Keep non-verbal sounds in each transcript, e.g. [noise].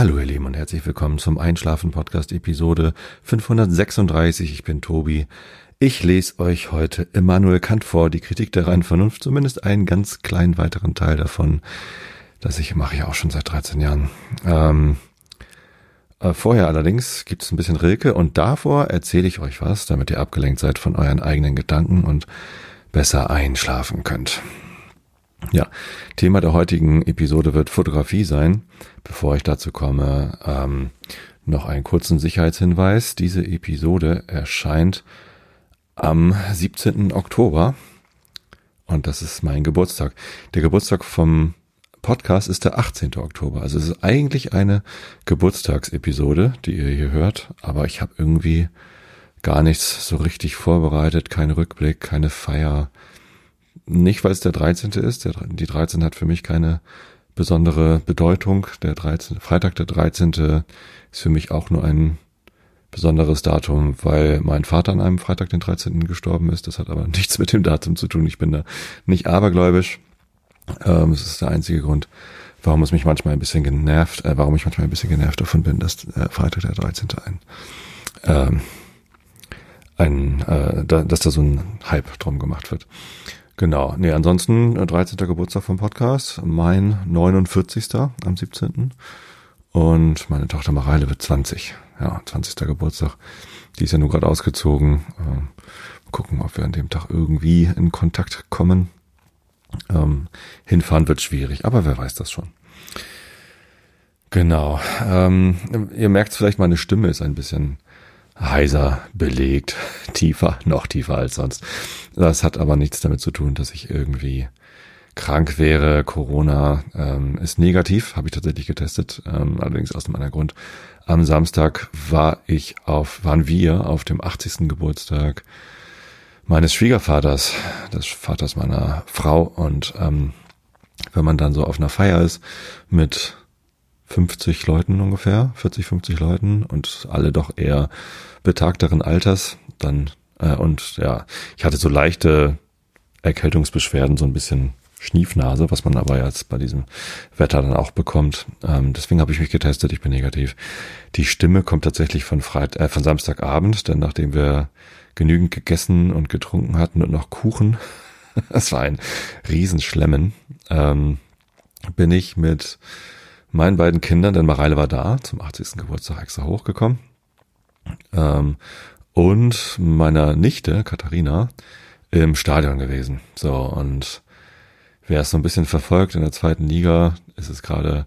Hallo ihr Lieben und herzlich willkommen zum Einschlafen Podcast Episode 536. Ich bin Tobi. Ich lese euch heute Immanuel Kant vor, die Kritik der reinen Vernunft, zumindest einen ganz kleinen weiteren Teil davon. Das ich mache ich auch schon seit 13 Jahren. Ähm, äh, vorher allerdings gibt es ein bisschen Rilke und davor erzähle ich euch was, damit ihr abgelenkt seid von euren eigenen Gedanken und besser einschlafen könnt. Ja, Thema der heutigen Episode wird Fotografie sein. Bevor ich dazu komme, ähm, noch einen kurzen Sicherheitshinweis. Diese Episode erscheint am 17. Oktober und das ist mein Geburtstag. Der Geburtstag vom Podcast ist der 18. Oktober. Also es ist eigentlich eine Geburtstagsepisode, die ihr hier hört, aber ich habe irgendwie gar nichts so richtig vorbereitet, kein Rückblick, keine Feier, nicht, weil es der 13. ist. Der, die 13 hat für mich keine besondere Bedeutung. Der 13, Freitag der 13. ist für mich auch nur ein besonderes Datum, weil mein Vater an einem Freitag den 13. gestorben ist. Das hat aber [laughs] nichts mit dem Datum zu tun. Ich bin da nicht abergläubisch. Ähm, das ist der einzige Grund, warum es mich manchmal ein bisschen genervt, äh, warum ich manchmal ein bisschen genervt davon bin, dass äh, Freitag der 13. ein, ähm, ein äh, da, dass da so ein Hype drum gemacht wird. Genau. Nee, ansonsten 13. Äh, Geburtstag vom Podcast, mein 49. am 17. Und meine Tochter Mareile wird 20. Ja, 20. Geburtstag. Die ist ja nur gerade ausgezogen. Ähm, gucken, ob wir an dem Tag irgendwie in Kontakt kommen. Ähm, hinfahren wird schwierig, aber wer weiß das schon. Genau. Ähm, ihr merkt vielleicht, meine Stimme ist ein bisschen heiser belegt, [laughs] tiefer, noch tiefer als sonst. Das hat aber nichts damit zu tun, dass ich irgendwie krank wäre. Corona ähm, ist negativ, habe ich tatsächlich getestet, ähm, allerdings aus einem anderen Grund. Am Samstag war ich auf, waren wir auf dem 80. Geburtstag meines Schwiegervaters, des Vaters meiner Frau. Und ähm, wenn man dann so auf einer Feier ist mit 50 Leuten ungefähr, 40, 50 Leuten und alle doch eher betagteren Alters, dann äh, und ja, ich hatte so leichte Erkältungsbeschwerden, so ein bisschen Schniefnase, was man aber jetzt bei diesem Wetter dann auch bekommt. Ähm, deswegen habe ich mich getestet, ich bin negativ. Die Stimme kommt tatsächlich von Freit äh, von Samstagabend, denn nachdem wir genügend gegessen und getrunken hatten und noch Kuchen, [laughs] das war ein Riesenschlemmen, ähm, bin ich mit meinen beiden Kindern, denn Mareile war da, zum 80. Geburtstag extra hochgekommen. Ähm, und meiner Nichte, Katharina, im Stadion gewesen. So, und wer es so ein bisschen verfolgt in der zweiten Liga, ist es gerade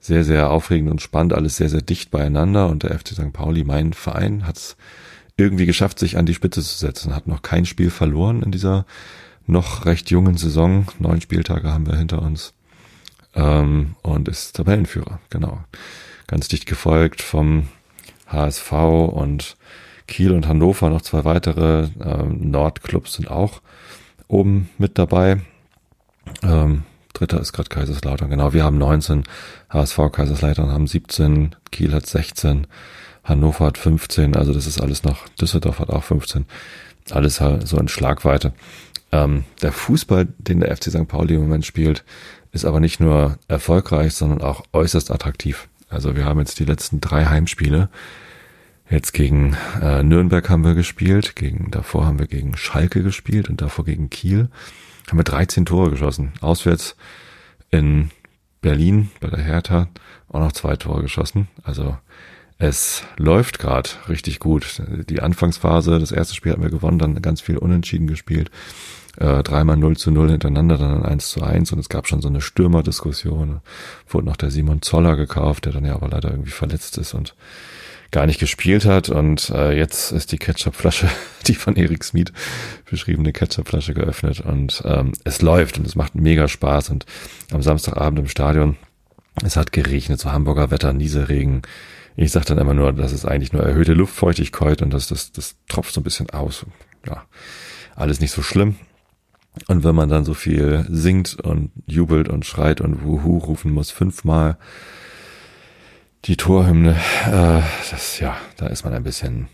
sehr, sehr aufregend und spannend, alles sehr, sehr dicht beieinander. Und der FC St. Pauli, mein Verein, hat es irgendwie geschafft, sich an die Spitze zu setzen, hat noch kein Spiel verloren in dieser noch recht jungen Saison. Neun Spieltage haben wir hinter uns ähm, und ist Tabellenführer, genau. Ganz dicht gefolgt vom HSV und Kiel und Hannover, noch zwei weitere ähm, Nordclubs sind auch oben mit dabei. Ähm, dritter ist gerade Kaiserslautern, genau. Wir haben 19, HSV Kaiserslautern haben 17, Kiel hat 16, Hannover hat 15, also das ist alles noch, Düsseldorf hat auch 15. Alles halt so in Schlagweite. Ähm, der Fußball, den der FC St. Pauli im Moment spielt, ist aber nicht nur erfolgreich, sondern auch äußerst attraktiv. Also wir haben jetzt die letzten drei Heimspiele. Jetzt gegen äh, Nürnberg haben wir gespielt, gegen davor haben wir gegen Schalke gespielt und davor gegen Kiel. Haben wir 13 Tore geschossen. Auswärts in Berlin bei der Hertha auch noch zwei Tore geschossen. Also es läuft gerade richtig gut. Die Anfangsphase, das erste Spiel hatten wir gewonnen, dann ganz viel unentschieden gespielt äh, dreimal 0 zu 0 hintereinander, dann 1 zu 1 und es gab schon so eine Stürmerdiskussion. Wurde noch der Simon Zoller gekauft, der dann ja aber leider irgendwie verletzt ist und gar nicht gespielt hat und äh, jetzt ist die Ketchupflasche, [laughs] die von Erik Smith beschriebene Ketchupflasche geöffnet und ähm, es läuft und es macht mega Spaß und am Samstagabend im Stadion, es hat geregnet, so Hamburger Wetter, Nieselregen. Ich sag dann immer nur, das ist eigentlich nur erhöhte Luftfeuchtigkeit und das, das, das tropft so ein bisschen aus. Ja, alles nicht so schlimm. Und wenn man dann so viel singt und jubelt und schreit und Wuhu rufen muss, fünfmal die Torhymne, äh, das, ja, da ist man ein bisschen,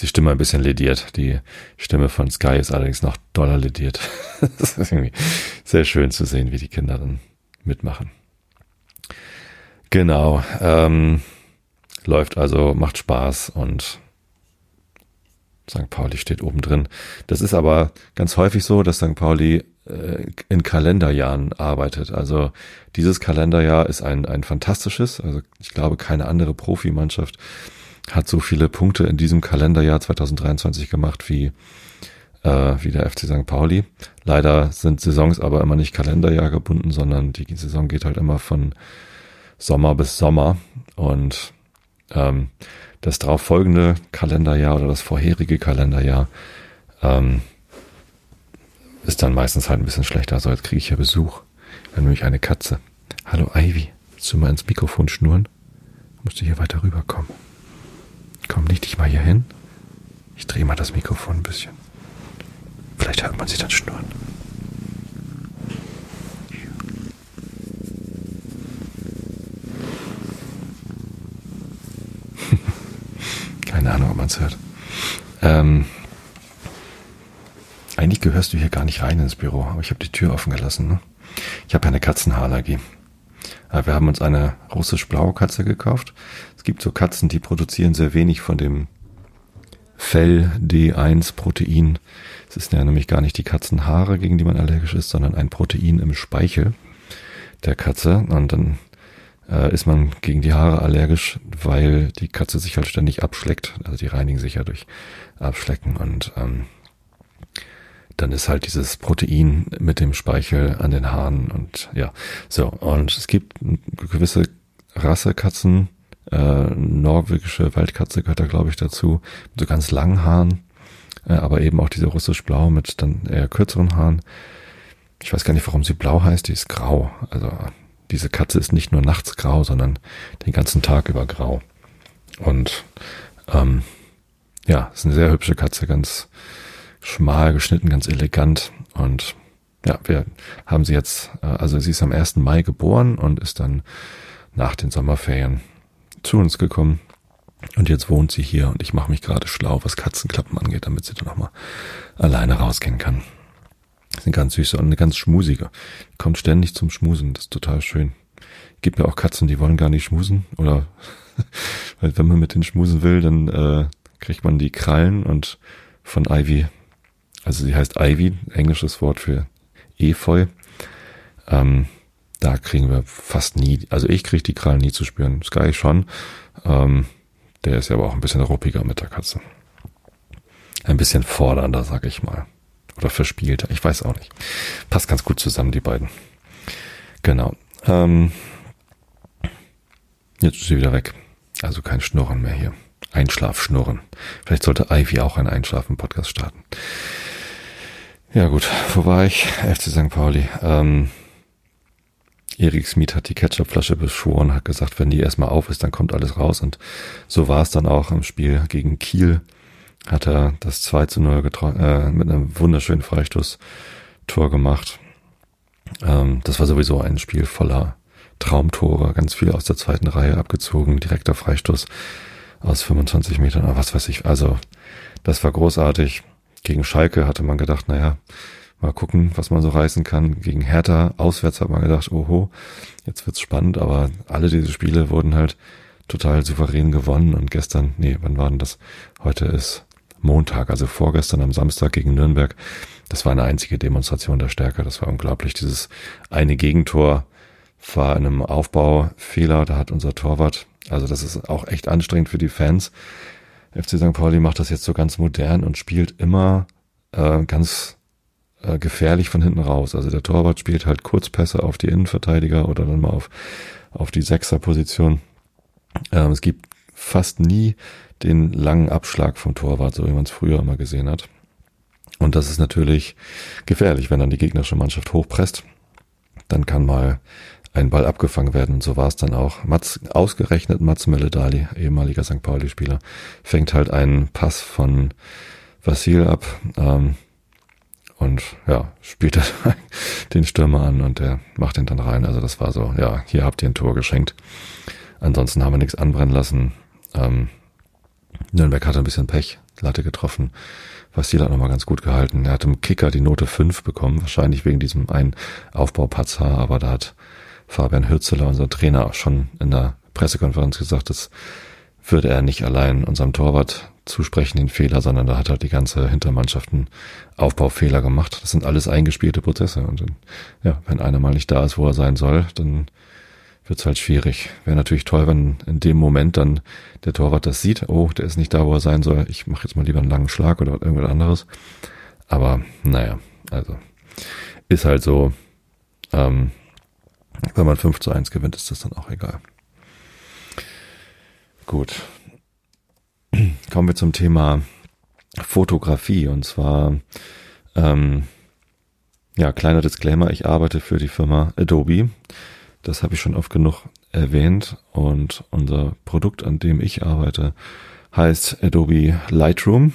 die Stimme ein bisschen lediert. Die Stimme von Sky ist allerdings noch doller lediert. [laughs] das ist irgendwie sehr schön zu sehen, wie die Kinder dann mitmachen. Genau. Ähm, läuft also, macht Spaß und St. Pauli steht oben drin. Das ist aber ganz häufig so, dass St. Pauli äh, in Kalenderjahren arbeitet. Also dieses Kalenderjahr ist ein, ein fantastisches. Also ich glaube, keine andere Profimannschaft hat so viele Punkte in diesem Kalenderjahr 2023 gemacht wie, äh, wie der FC St. Pauli. Leider sind Saisons aber immer nicht Kalenderjahr gebunden, sondern die Saison geht halt immer von Sommer bis Sommer. Und ähm, das darauf folgende Kalenderjahr oder das vorherige Kalenderjahr ähm, ist dann meistens halt ein bisschen schlechter. Also jetzt kriege ich hier Besuch. Wir haben nämlich eine Katze. Hallo Ivy, willst du mal ins Mikrofon schnurren? Musst du hier weiter rüberkommen. Komm, leg dich mal hier hin. Ich drehe mal das Mikrofon ein bisschen. Vielleicht hört man sie dann schnurren. Keine Ahnung, ob man es hört. Ähm, eigentlich gehörst du hier gar nicht rein ins Büro, aber ich habe die Tür offen gelassen. Ne? Ich habe ja eine Katzenhaarallergie. Wir haben uns eine russisch-blaue Katze gekauft. Es gibt so Katzen, die produzieren sehr wenig von dem Fell D1-Protein. Es ist ja nämlich gar nicht die Katzenhaare, gegen die man allergisch ist, sondern ein Protein im Speichel der Katze. Und dann äh, ist man gegen die Haare allergisch, weil die Katze sich halt ständig abschleckt. Also die reinigen sich ja durch Abschlecken und ähm, dann ist halt dieses Protein mit dem Speichel an den Haaren und ja, so. Und es gibt gewisse Rassekatzen, äh, norwegische Waldkatze gehört da, glaube ich, dazu, mit so ganz langen Haaren, äh, aber eben auch diese russisch-blau mit dann eher kürzeren Haaren. Ich weiß gar nicht, warum sie blau heißt, die ist grau. Also diese Katze ist nicht nur nachts grau, sondern den ganzen Tag über grau. Und ähm, ja, ist eine sehr hübsche Katze, ganz schmal geschnitten, ganz elegant. Und ja, wir haben sie jetzt, äh, also sie ist am 1. Mai geboren und ist dann nach den Sommerferien zu uns gekommen. Und jetzt wohnt sie hier und ich mache mich gerade schlau, was Katzenklappen angeht, damit sie dann nochmal alleine rausgehen kann. Das ist eine ganz süße und eine ganz schmusige. Kommt ständig zum Schmusen, das ist total schön. Gibt mir auch Katzen, die wollen gar nicht schmusen. Oder [laughs] wenn man mit denen schmusen will, dann äh, kriegt man die Krallen und von Ivy also sie heißt Ivy, englisches Wort für Efeu. Ähm, da kriegen wir fast nie, also ich kriege die Krallen nie zu spüren. Sky schon. Ähm, der ist ja aber auch ein bisschen ruppiger mit der Katze. Ein bisschen fordernder, sag ich mal. Oder verspielter, ich weiß auch nicht. Passt ganz gut zusammen, die beiden. Genau. Ähm, jetzt ist sie wieder weg. Also kein Schnurren mehr hier. Einschlafschnurren. Vielleicht sollte Ivy auch einen Einschlafen-Podcast starten. Ja gut, wo war ich? FC St. Pauli. Ähm, Erik Smith hat die Ketchupflasche beschworen, hat gesagt, wenn die erstmal auf ist, dann kommt alles raus. Und so war es dann auch im Spiel gegen Kiel. Hat er das 2 zu 0 äh, mit einem wunderschönen Freistoß-Tor gemacht. Ähm, das war sowieso ein Spiel voller Traumtore, ganz viel aus der zweiten Reihe abgezogen, direkter Freistoß aus 25 Metern, oder was weiß ich. Also, das war großartig. Gegen Schalke hatte man gedacht, naja, mal gucken, was man so reißen kann. Gegen Hertha auswärts hat man gedacht, oho, jetzt wird's spannend, aber alle diese Spiele wurden halt total souverän gewonnen und gestern, nee, wann war denn das? Heute ist Montag, also vorgestern am Samstag gegen Nürnberg. Das war eine einzige Demonstration der Stärke. Das war unglaublich. Dieses eine Gegentor war in einem Aufbaufehler. Da hat unser Torwart, also das ist auch echt anstrengend für die Fans. FC St. Pauli macht das jetzt so ganz modern und spielt immer äh, ganz äh, gefährlich von hinten raus. Also der Torwart spielt halt Kurzpässe auf die Innenverteidiger oder dann mal auf, auf die Sechserposition. Ähm, es gibt fast nie den langen Abschlag vom Torwart, so wie man es früher immer gesehen hat. Und das ist natürlich gefährlich, wenn dann die gegnerische Mannschaft hochpresst. Dann kann mal ein Ball abgefangen werden. Und so war es dann auch. Mats, ausgerechnet Mats Meledali, ehemaliger St. Pauli-Spieler, fängt halt einen Pass von Vasil ab ähm, und ja, spielt [laughs] den Stürmer an und der macht ihn dann rein. Also das war so, ja, hier habt ihr ein Tor geschenkt. Ansonsten haben wir nichts anbrennen lassen. Ähm, Nürnberg hatte ein bisschen Pech, Latte getroffen. Vasil hat nochmal ganz gut gehalten. Er hat im Kicker die Note 5 bekommen, wahrscheinlich wegen diesem einen Aufbaupatzer, aber da hat Fabian Hürzeler, unser Trainer, auch schon in der Pressekonferenz gesagt, das würde er nicht allein unserem Torwart zusprechen, den Fehler, sondern da hat halt die ganze Hintermannschaft einen Aufbaufehler gemacht. Das sind alles eingespielte Prozesse. Und ja, wenn einer mal nicht da ist, wo er sein soll, dann wird's halt schwierig. Wäre natürlich toll, wenn in dem Moment dann der Torwart das sieht, oh, der ist nicht da, wo er sein soll, ich mache jetzt mal lieber einen langen Schlag oder irgendwas anderes. Aber naja, also ist halt so, ähm, wenn man 5 zu 1 gewinnt, ist das dann auch egal. Gut. Kommen wir zum Thema Fotografie. Und zwar, ähm, ja, kleiner Disclaimer, ich arbeite für die Firma Adobe. Das habe ich schon oft genug erwähnt. Und unser Produkt, an dem ich arbeite, heißt Adobe Lightroom.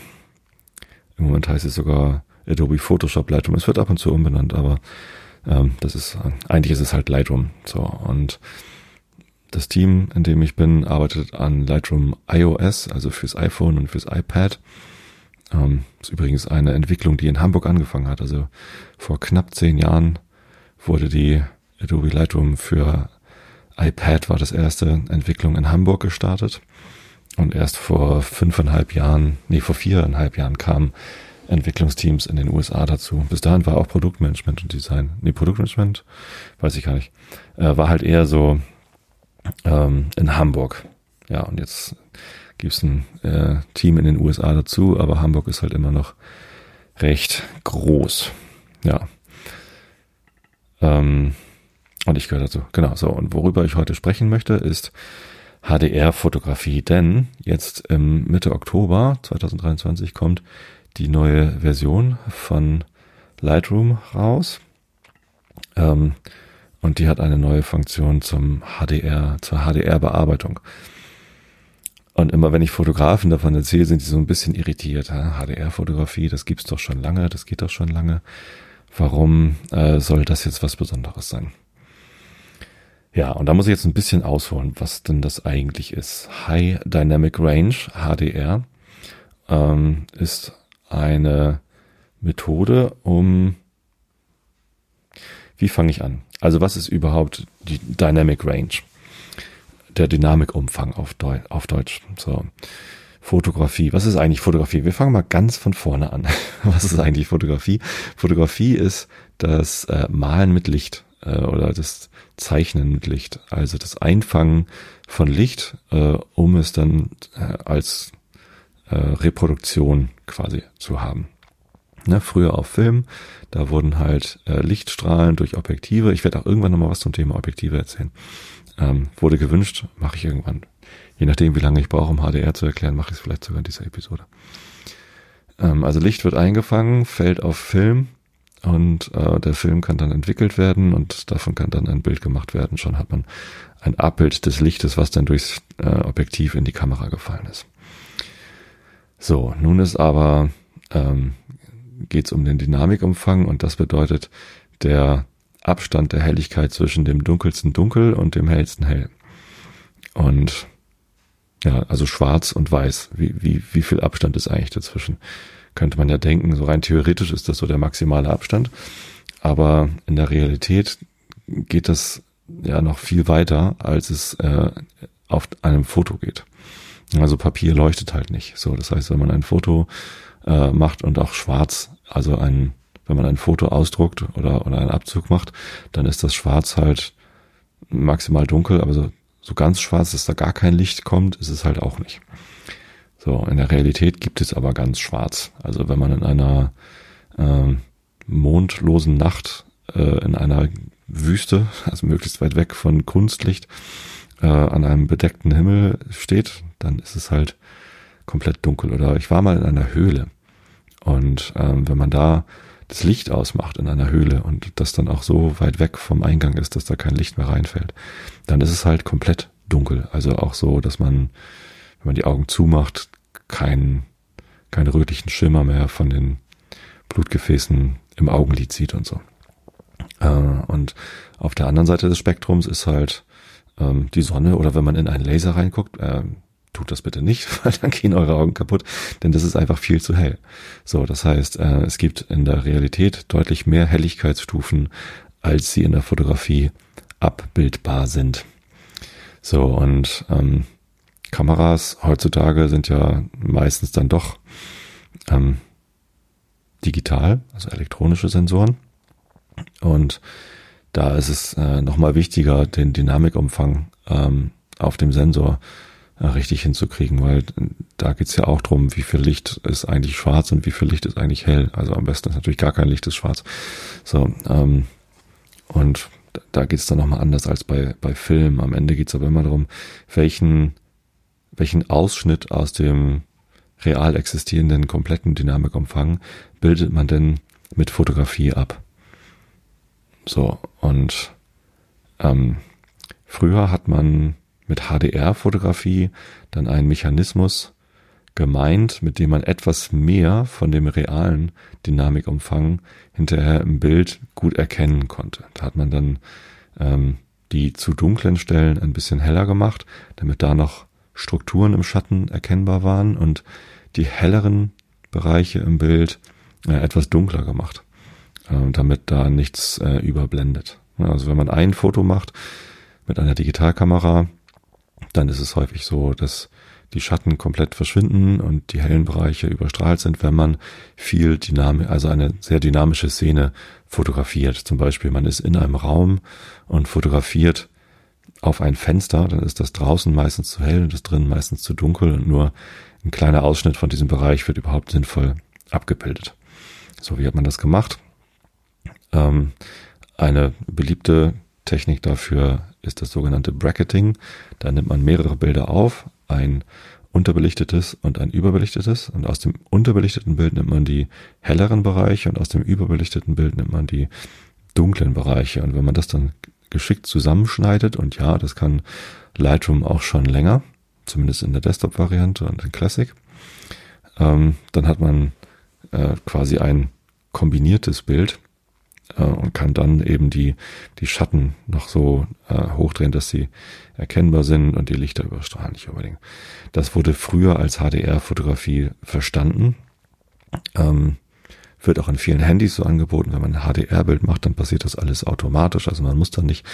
Im Moment heißt es sogar Adobe Photoshop Lightroom. Es wird ab und zu umbenannt, aber ähm, das ist eigentlich ist es halt Lightroom. So und das Team, in dem ich bin, arbeitet an Lightroom iOS, also fürs iPhone und fürs iPad. Ähm, ist übrigens eine Entwicklung, die in Hamburg angefangen hat. Also vor knapp zehn Jahren wurde die Adobe Lightroom für iPad war das erste Entwicklung in Hamburg gestartet. Und erst vor fünfeinhalb Jahren, nee, vor viereinhalb Jahren kamen Entwicklungsteams in den USA dazu. Bis dahin war auch Produktmanagement und Design. Nee, Produktmanagement, weiß ich gar nicht. Äh, war halt eher so ähm, in Hamburg. Ja, und jetzt gibt's ein äh, Team in den USA dazu, aber Hamburg ist halt immer noch recht groß. Ja. Ähm, und ich gehöre dazu. Genau, so. Und worüber ich heute sprechen möchte, ist HDR-Fotografie. Denn jetzt im Mitte Oktober 2023 kommt die neue Version von Lightroom raus. Ähm, und die hat eine neue Funktion zum HDR, zur HDR-Bearbeitung. Und immer wenn ich Fotografen davon erzähle, sind die so ein bisschen irritiert. HDR-Fotografie, das gibt's doch schon lange, das geht doch schon lange. Warum äh, soll das jetzt was Besonderes sein? Ja, und da muss ich jetzt ein bisschen ausholen, was denn das eigentlich ist. High Dynamic Range, HDR, ähm, ist eine Methode, um wie fange ich an? Also was ist überhaupt die Dynamic Range? Der Dynamikumfang auf, Deu auf Deutsch. So. Fotografie. Was ist eigentlich Fotografie? Wir fangen mal ganz von vorne an. [laughs] Was ist eigentlich Fotografie? Fotografie ist das äh, Malen mit Licht äh, oder das Zeichnen mit Licht. Also das Einfangen von Licht, äh, um es dann äh, als äh, Reproduktion quasi zu haben. Ne, früher auf Film, da wurden halt äh, Lichtstrahlen durch Objektive, ich werde auch irgendwann nochmal was zum Thema Objektive erzählen, ähm, wurde gewünscht, mache ich irgendwann. Je nachdem, wie lange ich brauche, um HDR zu erklären, mache ich es vielleicht sogar in dieser Episode. Ähm, also Licht wird eingefangen, fällt auf Film und äh, der Film kann dann entwickelt werden und davon kann dann ein Bild gemacht werden. Schon hat man ein Abbild des Lichtes, was dann durchs äh, Objektiv in die Kamera gefallen ist. So, nun ist aber ähm, geht es um den Dynamikumfang und das bedeutet der Abstand der Helligkeit zwischen dem dunkelsten Dunkel und dem hellsten Hell. Und ja, also schwarz und weiß. Wie, wie, wie viel Abstand ist eigentlich dazwischen? Könnte man ja denken, so rein theoretisch ist das so der maximale Abstand. Aber in der Realität geht das ja noch viel weiter, als es äh, auf einem Foto geht. Also Papier leuchtet halt nicht. So, das heißt, wenn man ein Foto äh, macht und auch schwarz, also ein, wenn man ein Foto ausdruckt oder, oder einen Abzug macht, dann ist das Schwarz halt maximal dunkel, aber so, so ganz schwarz, dass da gar kein Licht kommt, ist es halt auch nicht. So, in der Realität gibt es aber ganz schwarz. Also wenn man in einer äh, mondlosen Nacht äh, in einer Wüste, also möglichst weit weg von Kunstlicht, äh, an einem bedeckten Himmel steht, dann ist es halt komplett dunkel. Oder ich war mal in einer Höhle und ähm, wenn man da das Licht ausmacht in einer Höhle und das dann auch so weit weg vom Eingang ist, dass da kein Licht mehr reinfällt, dann ist es halt komplett dunkel. Also auch so, dass man, wenn man die Augen zumacht, keinen keinen rötlichen Schimmer mehr von den Blutgefäßen im Augenlid sieht und so. Äh, und auf der anderen Seite des Spektrums ist halt ähm, die Sonne oder wenn man in einen Laser reinguckt, äh, tut das bitte nicht, [laughs] weil dann gehen eure Augen kaputt, denn das ist einfach viel zu hell. So, das heißt, äh, es gibt in der Realität deutlich mehr Helligkeitsstufen, als sie in der Fotografie abbildbar sind. So, und ähm, Kameras heutzutage sind ja meistens dann doch ähm, digital, also elektronische Sensoren. Und da ist es äh, nochmal wichtiger, den Dynamikumfang ähm, auf dem Sensor äh, richtig hinzukriegen, weil da geht's ja auch drum, wie viel Licht ist eigentlich schwarz und wie viel Licht ist eigentlich hell. Also am besten ist natürlich gar kein Licht ist schwarz. So, ähm, und da geht's dann nochmal anders als bei, bei Film. Am Ende geht's aber immer darum, welchen, welchen Ausschnitt aus dem real existierenden kompletten Dynamikumfang bildet man denn mit Fotografie ab. So, und ähm, früher hat man mit HDR-Fotografie dann einen Mechanismus gemeint, mit dem man etwas mehr von dem realen Dynamikumfang hinterher im Bild gut erkennen konnte. Da hat man dann ähm, die zu dunklen Stellen ein bisschen heller gemacht, damit da noch Strukturen im Schatten erkennbar waren und die helleren Bereiche im Bild äh, etwas dunkler gemacht, äh, damit da nichts äh, überblendet. Also wenn man ein Foto macht mit einer Digitalkamera, dann ist es häufig so, dass die Schatten komplett verschwinden und die hellen Bereiche überstrahlt sind, wenn man viel Dynamik, also eine sehr dynamische Szene fotografiert. Zum Beispiel, man ist in einem Raum und fotografiert auf ein Fenster, dann ist das draußen meistens zu hell und das drinnen meistens zu dunkel und nur ein kleiner Ausschnitt von diesem Bereich wird überhaupt sinnvoll abgebildet. So, wie hat man das gemacht? Ähm, eine beliebte Technik dafür ist das sogenannte Bracketing. Da nimmt man mehrere Bilder auf, ein unterbelichtetes und ein überbelichtetes. Und aus dem unterbelichteten Bild nimmt man die helleren Bereiche und aus dem überbelichteten Bild nimmt man die dunklen Bereiche. Und wenn man das dann geschickt zusammenschneidet, und ja, das kann Lightroom auch schon länger, zumindest in der Desktop-Variante und in Classic, ähm, dann hat man äh, quasi ein kombiniertes Bild äh, und kann dann eben die, die Schatten noch so äh, hochdrehen, dass sie erkennbar sind und die Lichter überstrahlen nicht unbedingt. Das wurde früher als HDR-Fotografie verstanden. Ähm, wird auch in vielen Handys so angeboten. Wenn man ein HDR-Bild macht, dann passiert das alles automatisch. Also man muss dann nicht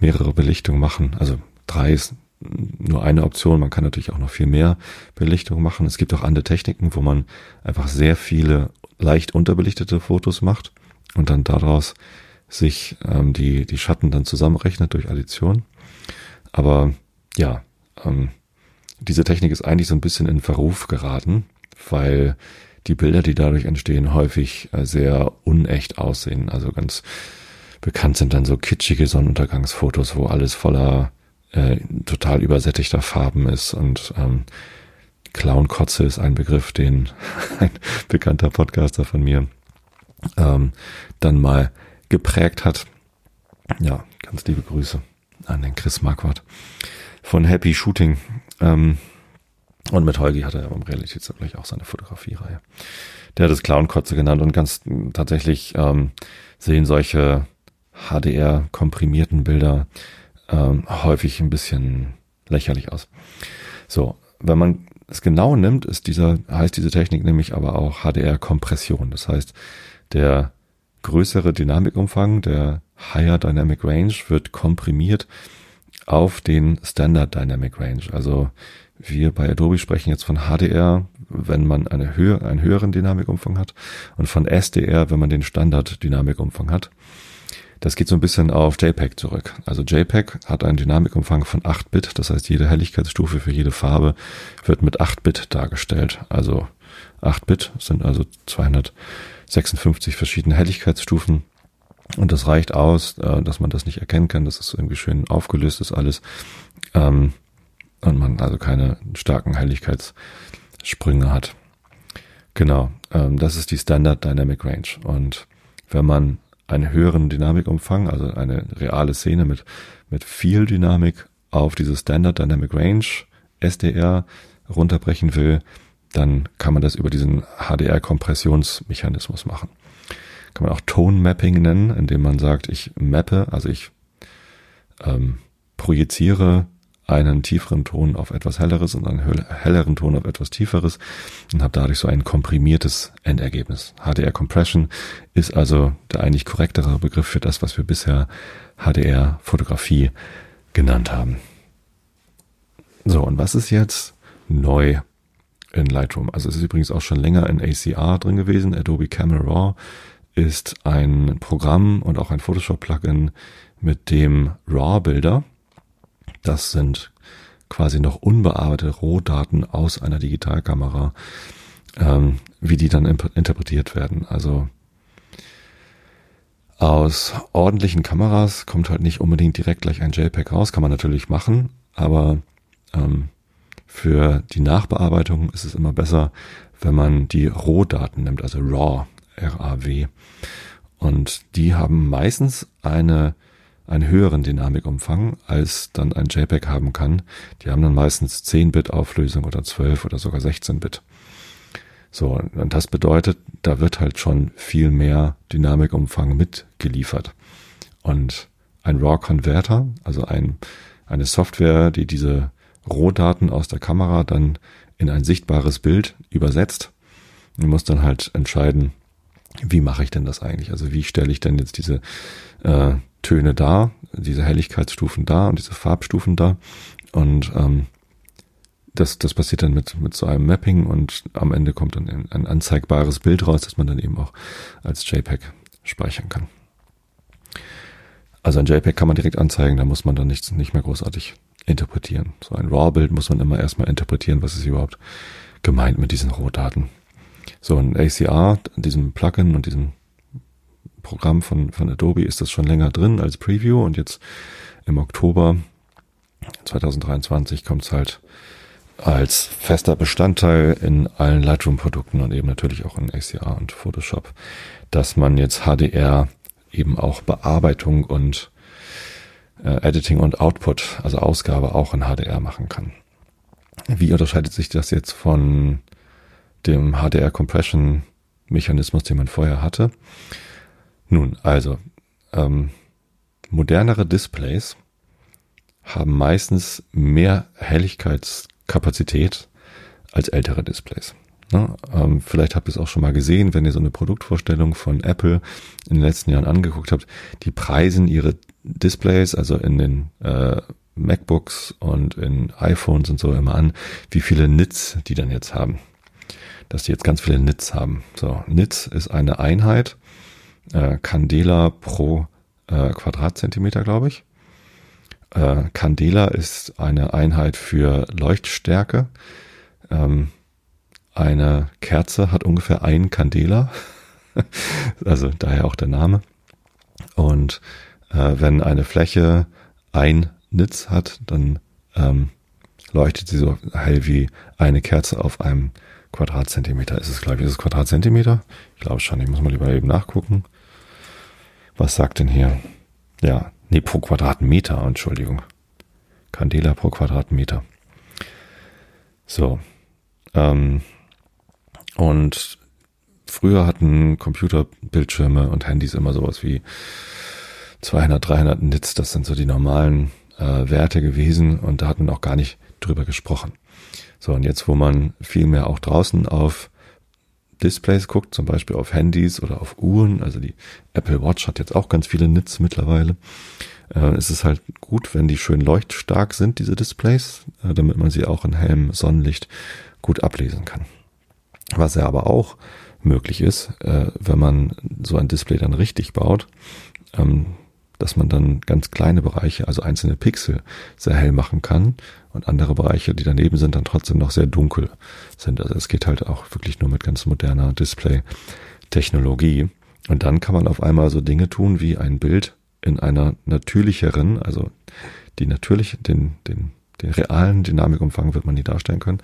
mehrere Belichtungen machen. Also drei ist nur eine Option. Man kann natürlich auch noch viel mehr Belichtung machen. Es gibt auch andere Techniken, wo man einfach sehr viele leicht unterbelichtete Fotos macht und dann daraus sich ähm, die, die Schatten dann zusammenrechnet durch Addition. Aber ja, ähm, diese Technik ist eigentlich so ein bisschen in Verruf geraten, weil die Bilder, die dadurch entstehen, häufig äh, sehr unecht aussehen. Also ganz bekannt sind dann so kitschige Sonnenuntergangsfotos, wo alles voller äh, total übersättigter Farben ist und ähm, Clownkotze ist ein Begriff, den [laughs] ein bekannter Podcaster von mir ähm, dann mal geprägt hat. Ja, ganz liebe Grüße an den Chris Marquardt von Happy Shooting. Ähm, und mit Holgi hat er beim Realitätsabgleich auch seine Fotografiereihe. Der hat es Clownkotze genannt und ganz tatsächlich ähm, sehen solche HDR-komprimierten Bilder ähm, häufig ein bisschen lächerlich aus. So, wenn man es genau nimmt, ist dieser, heißt diese Technik nämlich aber auch HDR-Kompression. Das heißt, der größere Dynamikumfang, der Higher Dynamic Range, wird komprimiert auf den Standard Dynamic Range. Also wir bei Adobe sprechen jetzt von HDR, wenn man eine Höhe, einen höheren Dynamikumfang hat und von SDR, wenn man den Standard Dynamikumfang hat. Das geht so ein bisschen auf JPEG zurück. Also JPEG hat einen Dynamikumfang von 8 Bit, das heißt jede Helligkeitsstufe für jede Farbe wird mit 8 Bit dargestellt. Also 8 Bit sind also 256 verschiedene Helligkeitsstufen. Und das reicht aus, äh, dass man das nicht erkennen kann, dass es irgendwie schön aufgelöst ist alles. Ähm, und man also keine starken Helligkeitssprünge hat. Genau, ähm, das ist die Standard Dynamic Range. Und wenn man einen höheren Dynamikumfang, also eine reale Szene mit, mit viel Dynamik auf diese Standard Dynamic Range SDR runterbrechen will, dann kann man das über diesen HDR-Kompressionsmechanismus machen. Kann man auch Tone Mapping nennen, indem man sagt, ich mappe, also ich ähm, projiziere einen tieferen Ton auf etwas helleres und einen helleren Ton auf etwas tieferes und habe dadurch so ein komprimiertes Endergebnis. HDR Compression ist also der eigentlich korrektere Begriff für das, was wir bisher HDR Fotografie genannt haben. So, und was ist jetzt neu in Lightroom? Also es ist übrigens auch schon länger in ACR drin gewesen. Adobe Camera Raw ist ein Programm und auch ein Photoshop-Plugin mit dem RAW-Bilder. Das sind quasi noch unbearbeitete Rohdaten aus einer Digitalkamera, ähm, wie die dann interpretiert werden. Also aus ordentlichen Kameras kommt halt nicht unbedingt direkt gleich ein JPEG raus, kann man natürlich machen, aber ähm, für die Nachbearbeitung ist es immer besser, wenn man die Rohdaten nimmt, also RAW, R-A-W. Und die haben meistens eine, einen höheren Dynamikumfang, als dann ein JPEG haben kann. Die haben dann meistens 10-Bit Auflösung oder 12 oder sogar 16-Bit. So, und das bedeutet, da wird halt schon viel mehr Dynamikumfang mitgeliefert. Und ein RAW-Converter, also ein, eine Software, die diese Rohdaten aus der Kamera dann in ein sichtbares Bild übersetzt, und muss dann halt entscheiden, wie mache ich denn das eigentlich? Also wie stelle ich denn jetzt diese äh, Töne dar, diese Helligkeitsstufen da und diese Farbstufen da? Und ähm, das, das passiert dann mit, mit so einem Mapping und am Ende kommt dann ein anzeigbares Bild raus, das man dann eben auch als JPEG speichern kann. Also ein JPEG kann man direkt anzeigen, da muss man dann nichts, nicht mehr großartig interpretieren. So ein RAW-Bild muss man immer erstmal interpretieren, was ist überhaupt gemeint mit diesen Rohdaten. So ein ACR, diesem Plugin und diesem Programm von, von Adobe ist das schon länger drin als Preview und jetzt im Oktober 2023 kommt es halt als fester Bestandteil in allen Lightroom-Produkten und eben natürlich auch in ACR und Photoshop, dass man jetzt HDR eben auch Bearbeitung und äh, Editing und Output, also Ausgabe auch in HDR machen kann. Wie unterscheidet sich das jetzt von dem HDR Compression Mechanismus, den man vorher hatte? Nun, also ähm, modernere Displays haben meistens mehr Helligkeitskapazität als ältere Displays. Ne? Ähm, vielleicht habt ihr es auch schon mal gesehen, wenn ihr so eine Produktvorstellung von Apple in den letzten Jahren angeguckt habt. Die preisen ihre Displays, also in den äh, MacBooks und in iPhones und so immer an, wie viele Nits die dann jetzt haben. Dass die jetzt ganz viele Nits haben. So, Nits ist eine Einheit, äh, Candela pro äh, Quadratzentimeter, glaube ich. Äh, Candela ist eine Einheit für Leuchtstärke. Ähm, eine Kerze hat ungefähr ein Candela. [laughs] also daher auch der Name. Und äh, wenn eine Fläche ein Nitz hat, dann ähm, leuchtet sie so hell wie eine Kerze auf einem Quadratzentimeter. Ist es, glaube ich, ist es Quadratzentimeter? Ich glaube schon. Ich muss mal lieber eben nachgucken. Was sagt denn hier? Ja, nee, pro Quadratmeter, Entschuldigung. Candela pro Quadratmeter. So. Ähm, und früher hatten Computerbildschirme und Handys immer sowas wie 200, 300 Nits, das sind so die normalen äh, Werte gewesen und da hat man auch gar nicht drüber gesprochen. So, und jetzt, wo man viel mehr auch draußen auf Displays guckt, zum Beispiel auf Handys oder auf Uhren, also die Apple Watch hat jetzt auch ganz viele Nits mittlerweile, äh, es ist halt gut, wenn die schön leuchtstark sind, diese Displays, äh, damit man sie auch in hellem Sonnenlicht gut ablesen kann. Was ja aber auch möglich ist, äh, wenn man so ein Display dann richtig baut, ähm, dass man dann ganz kleine Bereiche, also einzelne Pixel, sehr hell machen kann und andere Bereiche, die daneben sind, dann trotzdem noch sehr dunkel sind. Also es geht halt auch wirklich nur mit ganz moderner Display-Technologie. Und dann kann man auf einmal so Dinge tun, wie ein Bild in einer natürlicheren, also die natürlich, den, den, den realen Dynamikumfang wird man nie darstellen können,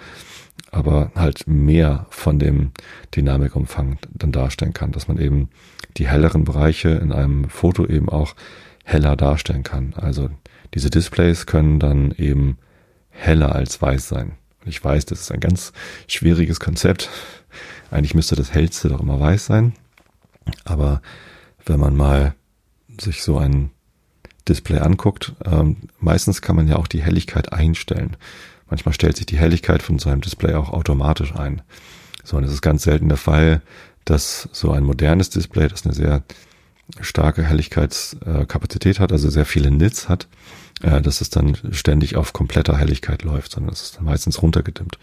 aber halt mehr von dem Dynamikumfang dann darstellen kann, dass man eben die helleren Bereiche in einem Foto eben auch heller darstellen kann. Also diese Displays können dann eben heller als weiß sein. Und ich weiß, das ist ein ganz schwieriges Konzept. Eigentlich müsste das hellste doch immer weiß sein. Aber wenn man mal sich so ein Display anguckt, ähm, meistens kann man ja auch die Helligkeit einstellen. Manchmal stellt sich die Helligkeit von so einem Display auch automatisch ein. So, und es ist ganz selten der Fall, dass so ein modernes Display, das eine sehr starke Helligkeitskapazität hat, also sehr viele Nits hat, äh, dass es dann ständig auf kompletter Helligkeit läuft, sondern es ist dann meistens runtergedimmt.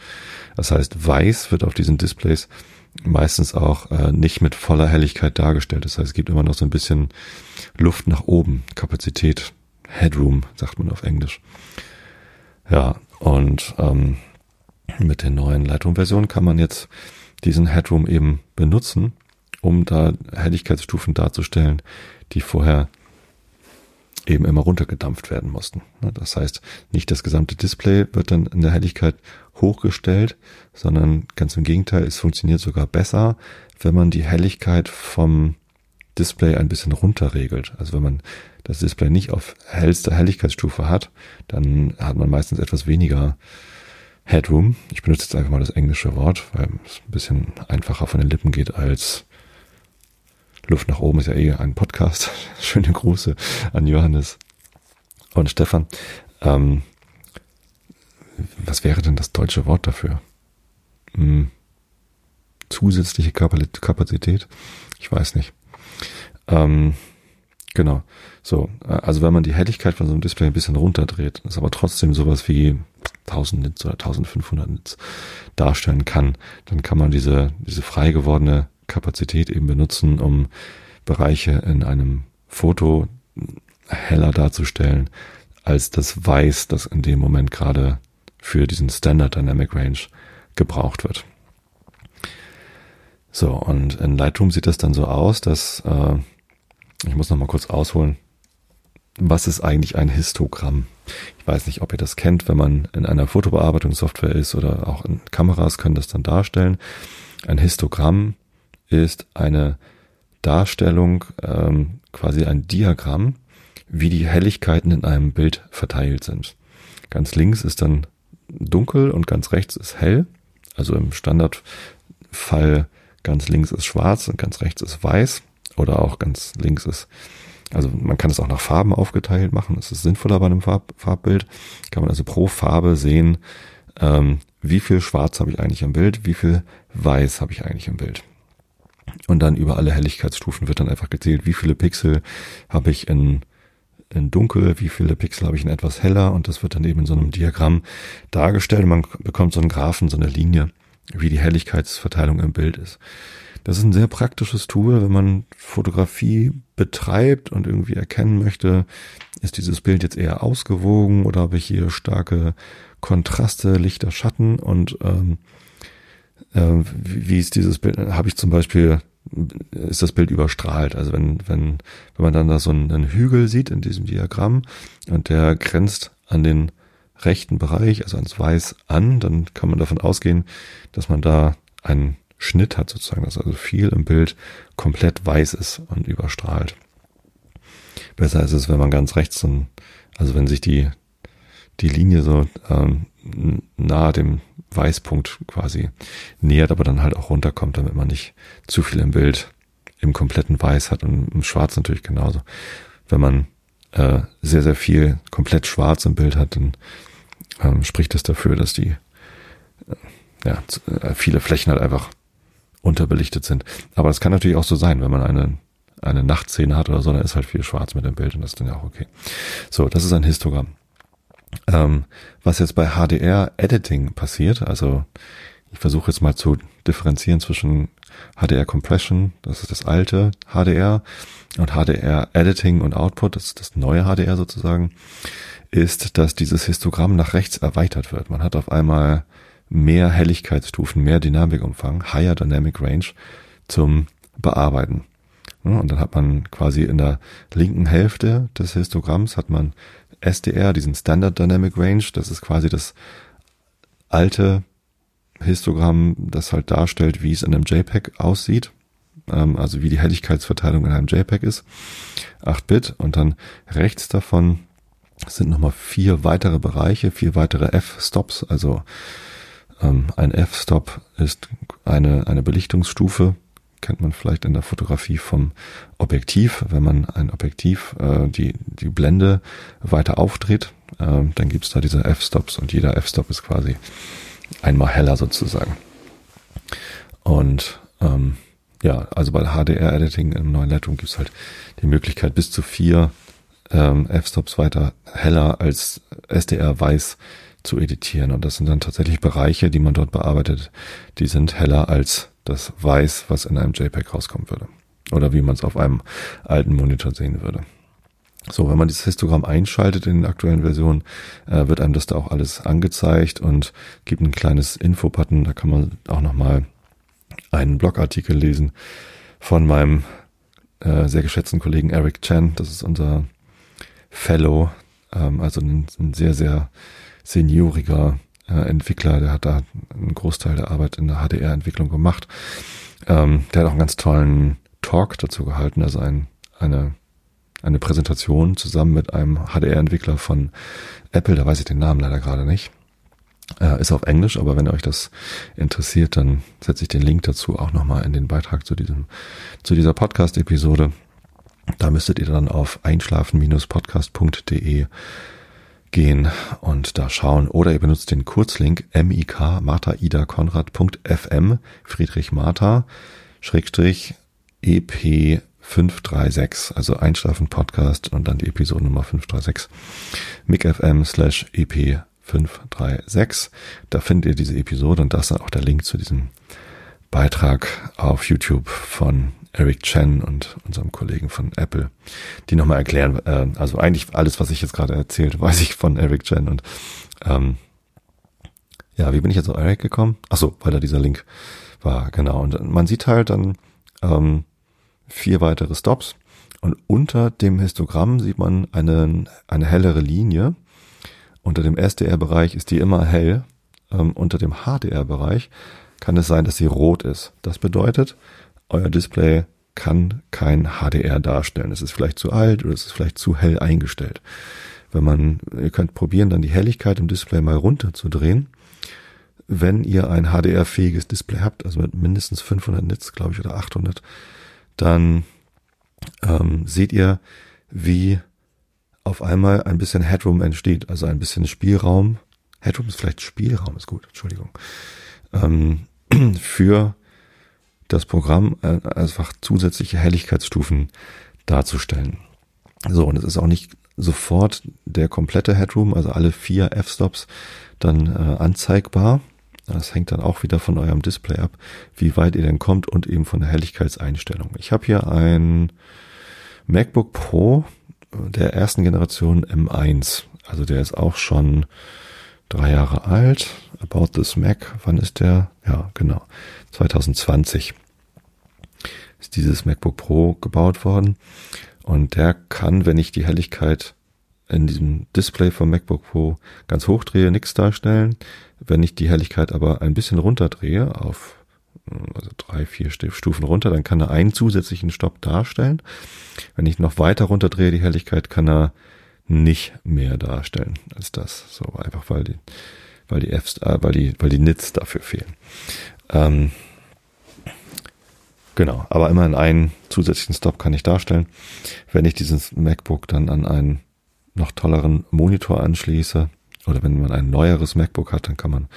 Das heißt, weiß wird auf diesen Displays meistens auch äh, nicht mit voller Helligkeit dargestellt. Das heißt, es gibt immer noch so ein bisschen Luft nach oben, Kapazität, Headroom, sagt man auf Englisch. Ja, und ähm, mit den neuen Lightroom-Versionen kann man jetzt diesen Headroom eben benutzen, um da Helligkeitsstufen darzustellen, die vorher eben immer runtergedampft werden mussten. Das heißt, nicht das gesamte Display wird dann in der Helligkeit hochgestellt, sondern ganz im Gegenteil, es funktioniert sogar besser, wenn man die Helligkeit vom Display ein bisschen runterregelt. Also wenn man das Display nicht auf hellster Helligkeitsstufe hat, dann hat man meistens etwas weniger Headroom. Ich benutze jetzt einfach mal das englische Wort, weil es ein bisschen einfacher von den Lippen geht als Luft nach oben ist ja eh ein Podcast. [laughs] Schöne Grüße an Johannes und Stefan. Ähm, was wäre denn das deutsche Wort dafür? Hm, zusätzliche Kapazität? Ich weiß nicht. Ähm, genau. So, also wenn man die Helligkeit von so einem Display ein bisschen runterdreht, ist aber trotzdem sowas wie 1000 Nits oder 1500 Nits darstellen kann, dann kann man diese, diese frei gewordene Kapazität eben benutzen, um Bereiche in einem Foto heller darzustellen, als das Weiß, das in dem Moment gerade für diesen Standard Dynamic Range gebraucht wird. So, und in Lightroom sieht das dann so aus, dass, äh, ich muss noch mal kurz ausholen, was ist eigentlich ein Histogramm? Ich weiß nicht, ob ihr das kennt, wenn man in einer Fotobearbeitungssoftware ist oder auch in Kameras können das dann darstellen. Ein Histogramm ist eine Darstellung, ähm, quasi ein Diagramm, wie die Helligkeiten in einem Bild verteilt sind. Ganz links ist dann dunkel und ganz rechts ist hell. Also im Standardfall ganz links ist schwarz und ganz rechts ist weiß. Oder auch ganz links ist, also man kann es auch nach Farben aufgeteilt machen. Das ist sinnvoller bei einem Farb, Farbbild. Kann man also pro Farbe sehen, ähm, wie viel schwarz habe ich eigentlich im Bild, wie viel weiß habe ich eigentlich im Bild. Und dann über alle Helligkeitsstufen wird dann einfach gezählt, wie viele Pixel habe ich in, in dunkel, wie viele Pixel habe ich in etwas heller und das wird dann eben in so einem Diagramm dargestellt. Man bekommt so einen Graphen, so eine Linie, wie die Helligkeitsverteilung im Bild ist. Das ist ein sehr praktisches Tool, wenn man Fotografie betreibt und irgendwie erkennen möchte, ist dieses Bild jetzt eher ausgewogen oder habe ich hier starke Kontraste, Lichter, Schatten und ähm, äh, wie, wie ist dieses Bild? Habe ich zum Beispiel ist das Bild überstrahlt. Also wenn, wenn, wenn man dann da so einen, einen Hügel sieht in diesem Diagramm und der grenzt an den rechten Bereich, also ans Weiß an, dann kann man davon ausgehen, dass man da einen Schnitt hat sozusagen, dass also viel im Bild komplett weiß ist und überstrahlt. Besser ist es, wenn man ganz rechts, so also wenn sich die, die Linie so ähm, nahe dem Weißpunkt quasi nähert, aber dann halt auch runterkommt, damit man nicht zu viel im Bild im kompletten Weiß hat und im Schwarz natürlich genauso. Wenn man äh, sehr, sehr viel komplett schwarz im Bild hat, dann ähm, spricht das dafür, dass die äh, ja, äh, viele Flächen halt einfach unterbelichtet sind. Aber es kann natürlich auch so sein, wenn man eine, eine Nachtszene hat oder so, dann ist halt viel schwarz mit dem Bild und das ist dann ja auch okay. So, das ist ein Histogramm. Ähm, was jetzt bei HDR-Editing passiert, also ich versuche jetzt mal zu differenzieren zwischen HDR Compression, das ist das alte HDR, und HDR Editing und Output, das ist das neue HDR sozusagen, ist, dass dieses Histogramm nach rechts erweitert wird. Man hat auf einmal mehr Helligkeitsstufen, mehr Dynamikumfang, Higher Dynamic Range zum Bearbeiten. Und dann hat man quasi in der linken Hälfte des Histogramms hat man SDR, diesen Standard Dynamic Range. Das ist quasi das alte Histogramm, das halt darstellt, wie es in einem JPEG aussieht. Ähm, also wie die Helligkeitsverteilung in einem JPEG ist. 8-Bit. Und dann rechts davon sind nochmal vier weitere Bereiche, vier weitere F-Stops. Also ähm, ein F-Stop ist eine, eine Belichtungsstufe, kennt man vielleicht in der Fotografie vom Objektiv. Wenn man ein Objektiv, äh, die, die Blende weiter aufdreht, äh, dann gibt's da diese F-Stops und jeder F-Stop ist quasi einmal heller sozusagen. Und ähm, ja, also bei HDR-Editing im neuen Lightroom gibt's halt die Möglichkeit bis zu vier ähm, F-Stops weiter heller als SDR weiß zu editieren. Und das sind dann tatsächlich Bereiche, die man dort bearbeitet, die sind heller als das Weiß, was in einem JPEG rauskommen würde. Oder wie man es auf einem alten Monitor sehen würde. So, wenn man dieses Histogramm einschaltet in den aktuellen Versionen, äh, wird einem das da auch alles angezeigt und gibt ein kleines Info-Button. Da kann man auch nochmal einen Blogartikel lesen von meinem äh, sehr geschätzten Kollegen Eric Chen. Das ist unser Fellow, ähm, also ein, ein sehr, sehr senioriger Entwickler, der hat da einen Großteil der Arbeit in der HDR-Entwicklung gemacht. Ähm, der hat auch einen ganz tollen Talk dazu gehalten, also ein, eine, eine Präsentation zusammen mit einem HDR-Entwickler von Apple, da weiß ich den Namen leider gerade nicht. Äh, ist auf Englisch, aber wenn euch das interessiert, dann setze ich den Link dazu auch nochmal in den Beitrag zu diesem, zu dieser Podcast-Episode. Da müsstet ihr dann auf einschlafen-podcast.de gehen und da schauen. Oder ihr benutzt den Kurzlink mik Martha Ida Konrad.fm Friedrich Martha Schrägstrich EP 536, also Einschlafen Podcast und dann die Episode Nummer 536 micfm slash EP 536. Da findet ihr diese Episode und das ist auch der Link zu diesem Beitrag auf YouTube von Eric Chen und unserem Kollegen von Apple, die nochmal erklären, äh, also eigentlich alles, was ich jetzt gerade erzählt, [laughs] weiß ich von Eric Chen und ähm, ja, wie bin ich jetzt auf Eric gekommen? Ach so, weil da dieser Link war, genau. Und man sieht halt dann ähm, vier weitere Stops und unter dem Histogramm sieht man eine, eine hellere Linie. Unter dem SDR-Bereich ist die immer hell. Ähm, unter dem HDR-Bereich kann es sein, dass sie rot ist. Das bedeutet, euer Display kann kein HDR darstellen. Es ist vielleicht zu alt oder es ist vielleicht zu hell eingestellt. Wenn man, ihr könnt probieren, dann die Helligkeit im Display mal runterzudrehen. Wenn ihr ein HDR-fähiges Display habt, also mit mindestens 500 Nits, glaube ich, oder 800, dann ähm, seht ihr, wie auf einmal ein bisschen Headroom entsteht, also ein bisschen Spielraum. Headroom ist vielleicht Spielraum, ist gut, Entschuldigung. Ähm, [clears throat] für das Programm äh, einfach zusätzliche Helligkeitsstufen darzustellen. So, und es ist auch nicht sofort der komplette Headroom, also alle vier F-Stops dann äh, anzeigbar. Das hängt dann auch wieder von eurem Display ab, wie weit ihr denn kommt und eben von der Helligkeitseinstellung. Ich habe hier ein MacBook Pro der ersten Generation M1. Also der ist auch schon drei Jahre alt. About this Mac, wann ist der? Ja, genau. 2020 ist dieses MacBook Pro gebaut worden. Und der kann, wenn ich die Helligkeit in diesem Display vom MacBook Pro ganz hoch drehe, nichts darstellen. Wenn ich die Helligkeit aber ein bisschen runterdrehe, auf also drei, vier Stufen runter, dann kann er einen zusätzlichen Stopp darstellen. Wenn ich noch weiter runterdrehe, die Helligkeit, kann er nicht mehr darstellen als das. So einfach, weil die, weil die Fs, äh, weil die, weil die Nits dafür fehlen. Ähm, genau, aber immerhin einen zusätzlichen Stop kann ich darstellen. Wenn ich dieses MacBook dann an einen noch tolleren Monitor anschließe oder wenn man ein neueres MacBook hat, dann kann man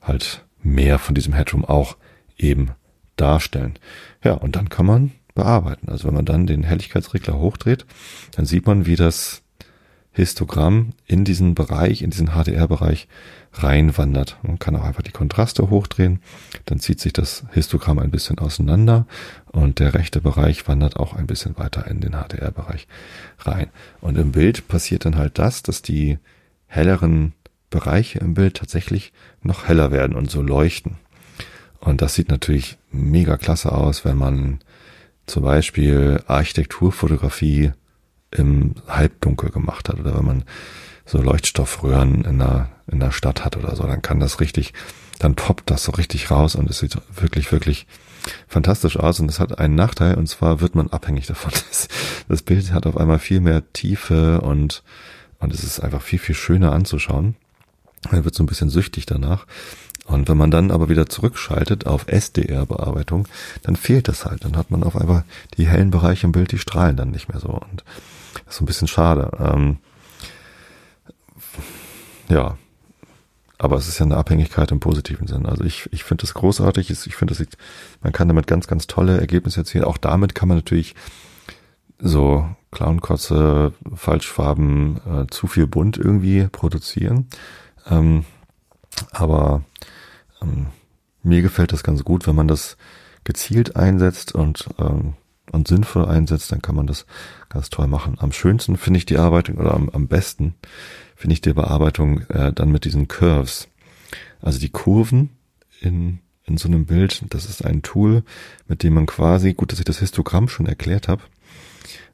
halt mehr von diesem Headroom auch eben darstellen. Ja, und dann kann man bearbeiten. Also wenn man dann den Helligkeitsregler hochdreht, dann sieht man, wie das Histogramm in diesen Bereich, in diesen HDR-Bereich reinwandert. Man kann auch einfach die Kontraste hochdrehen, dann zieht sich das Histogramm ein bisschen auseinander und der rechte Bereich wandert auch ein bisschen weiter in den HDR-Bereich rein. Und im Bild passiert dann halt das, dass die helleren Bereiche im Bild tatsächlich noch heller werden und so leuchten. Und das sieht natürlich mega klasse aus, wenn man zum Beispiel Architekturfotografie im Halbdunkel gemacht hat oder wenn man so Leuchtstoffröhren in der, in der Stadt hat oder so, dann kann das richtig, dann poppt das so richtig raus und es sieht wirklich, wirklich fantastisch aus und es hat einen Nachteil und zwar wird man abhängig davon. [laughs] Das, das Bild hat auf einmal viel mehr Tiefe und, und es ist einfach viel, viel schöner anzuschauen. Man wird so ein bisschen süchtig danach. Und wenn man dann aber wieder zurückschaltet auf SDR-Bearbeitung, dann fehlt das halt. Dann hat man auf einmal die hellen Bereiche im Bild, die strahlen dann nicht mehr so. Und das ist ein bisschen schade. Ähm, ja, aber es ist ja eine Abhängigkeit im positiven Sinn. Also ich, ich finde das großartig. Ich finde, man kann damit ganz, ganz tolle Ergebnisse erzielen. Auch damit kann man natürlich so Clownkotze, Falschfarben, äh, zu viel bunt irgendwie produzieren. Ähm, aber ähm, mir gefällt das ganz gut, wenn man das gezielt einsetzt und, ähm, und sinnvoll einsetzt, dann kann man das ganz toll machen. Am schönsten finde ich die Arbeitung oder am, am besten finde ich die Bearbeitung äh, dann mit diesen Curves. Also die Kurven in, in so einem Bild, das ist ein Tool, mit dem man quasi, gut, dass ich das Histogramm schon erklärt habe,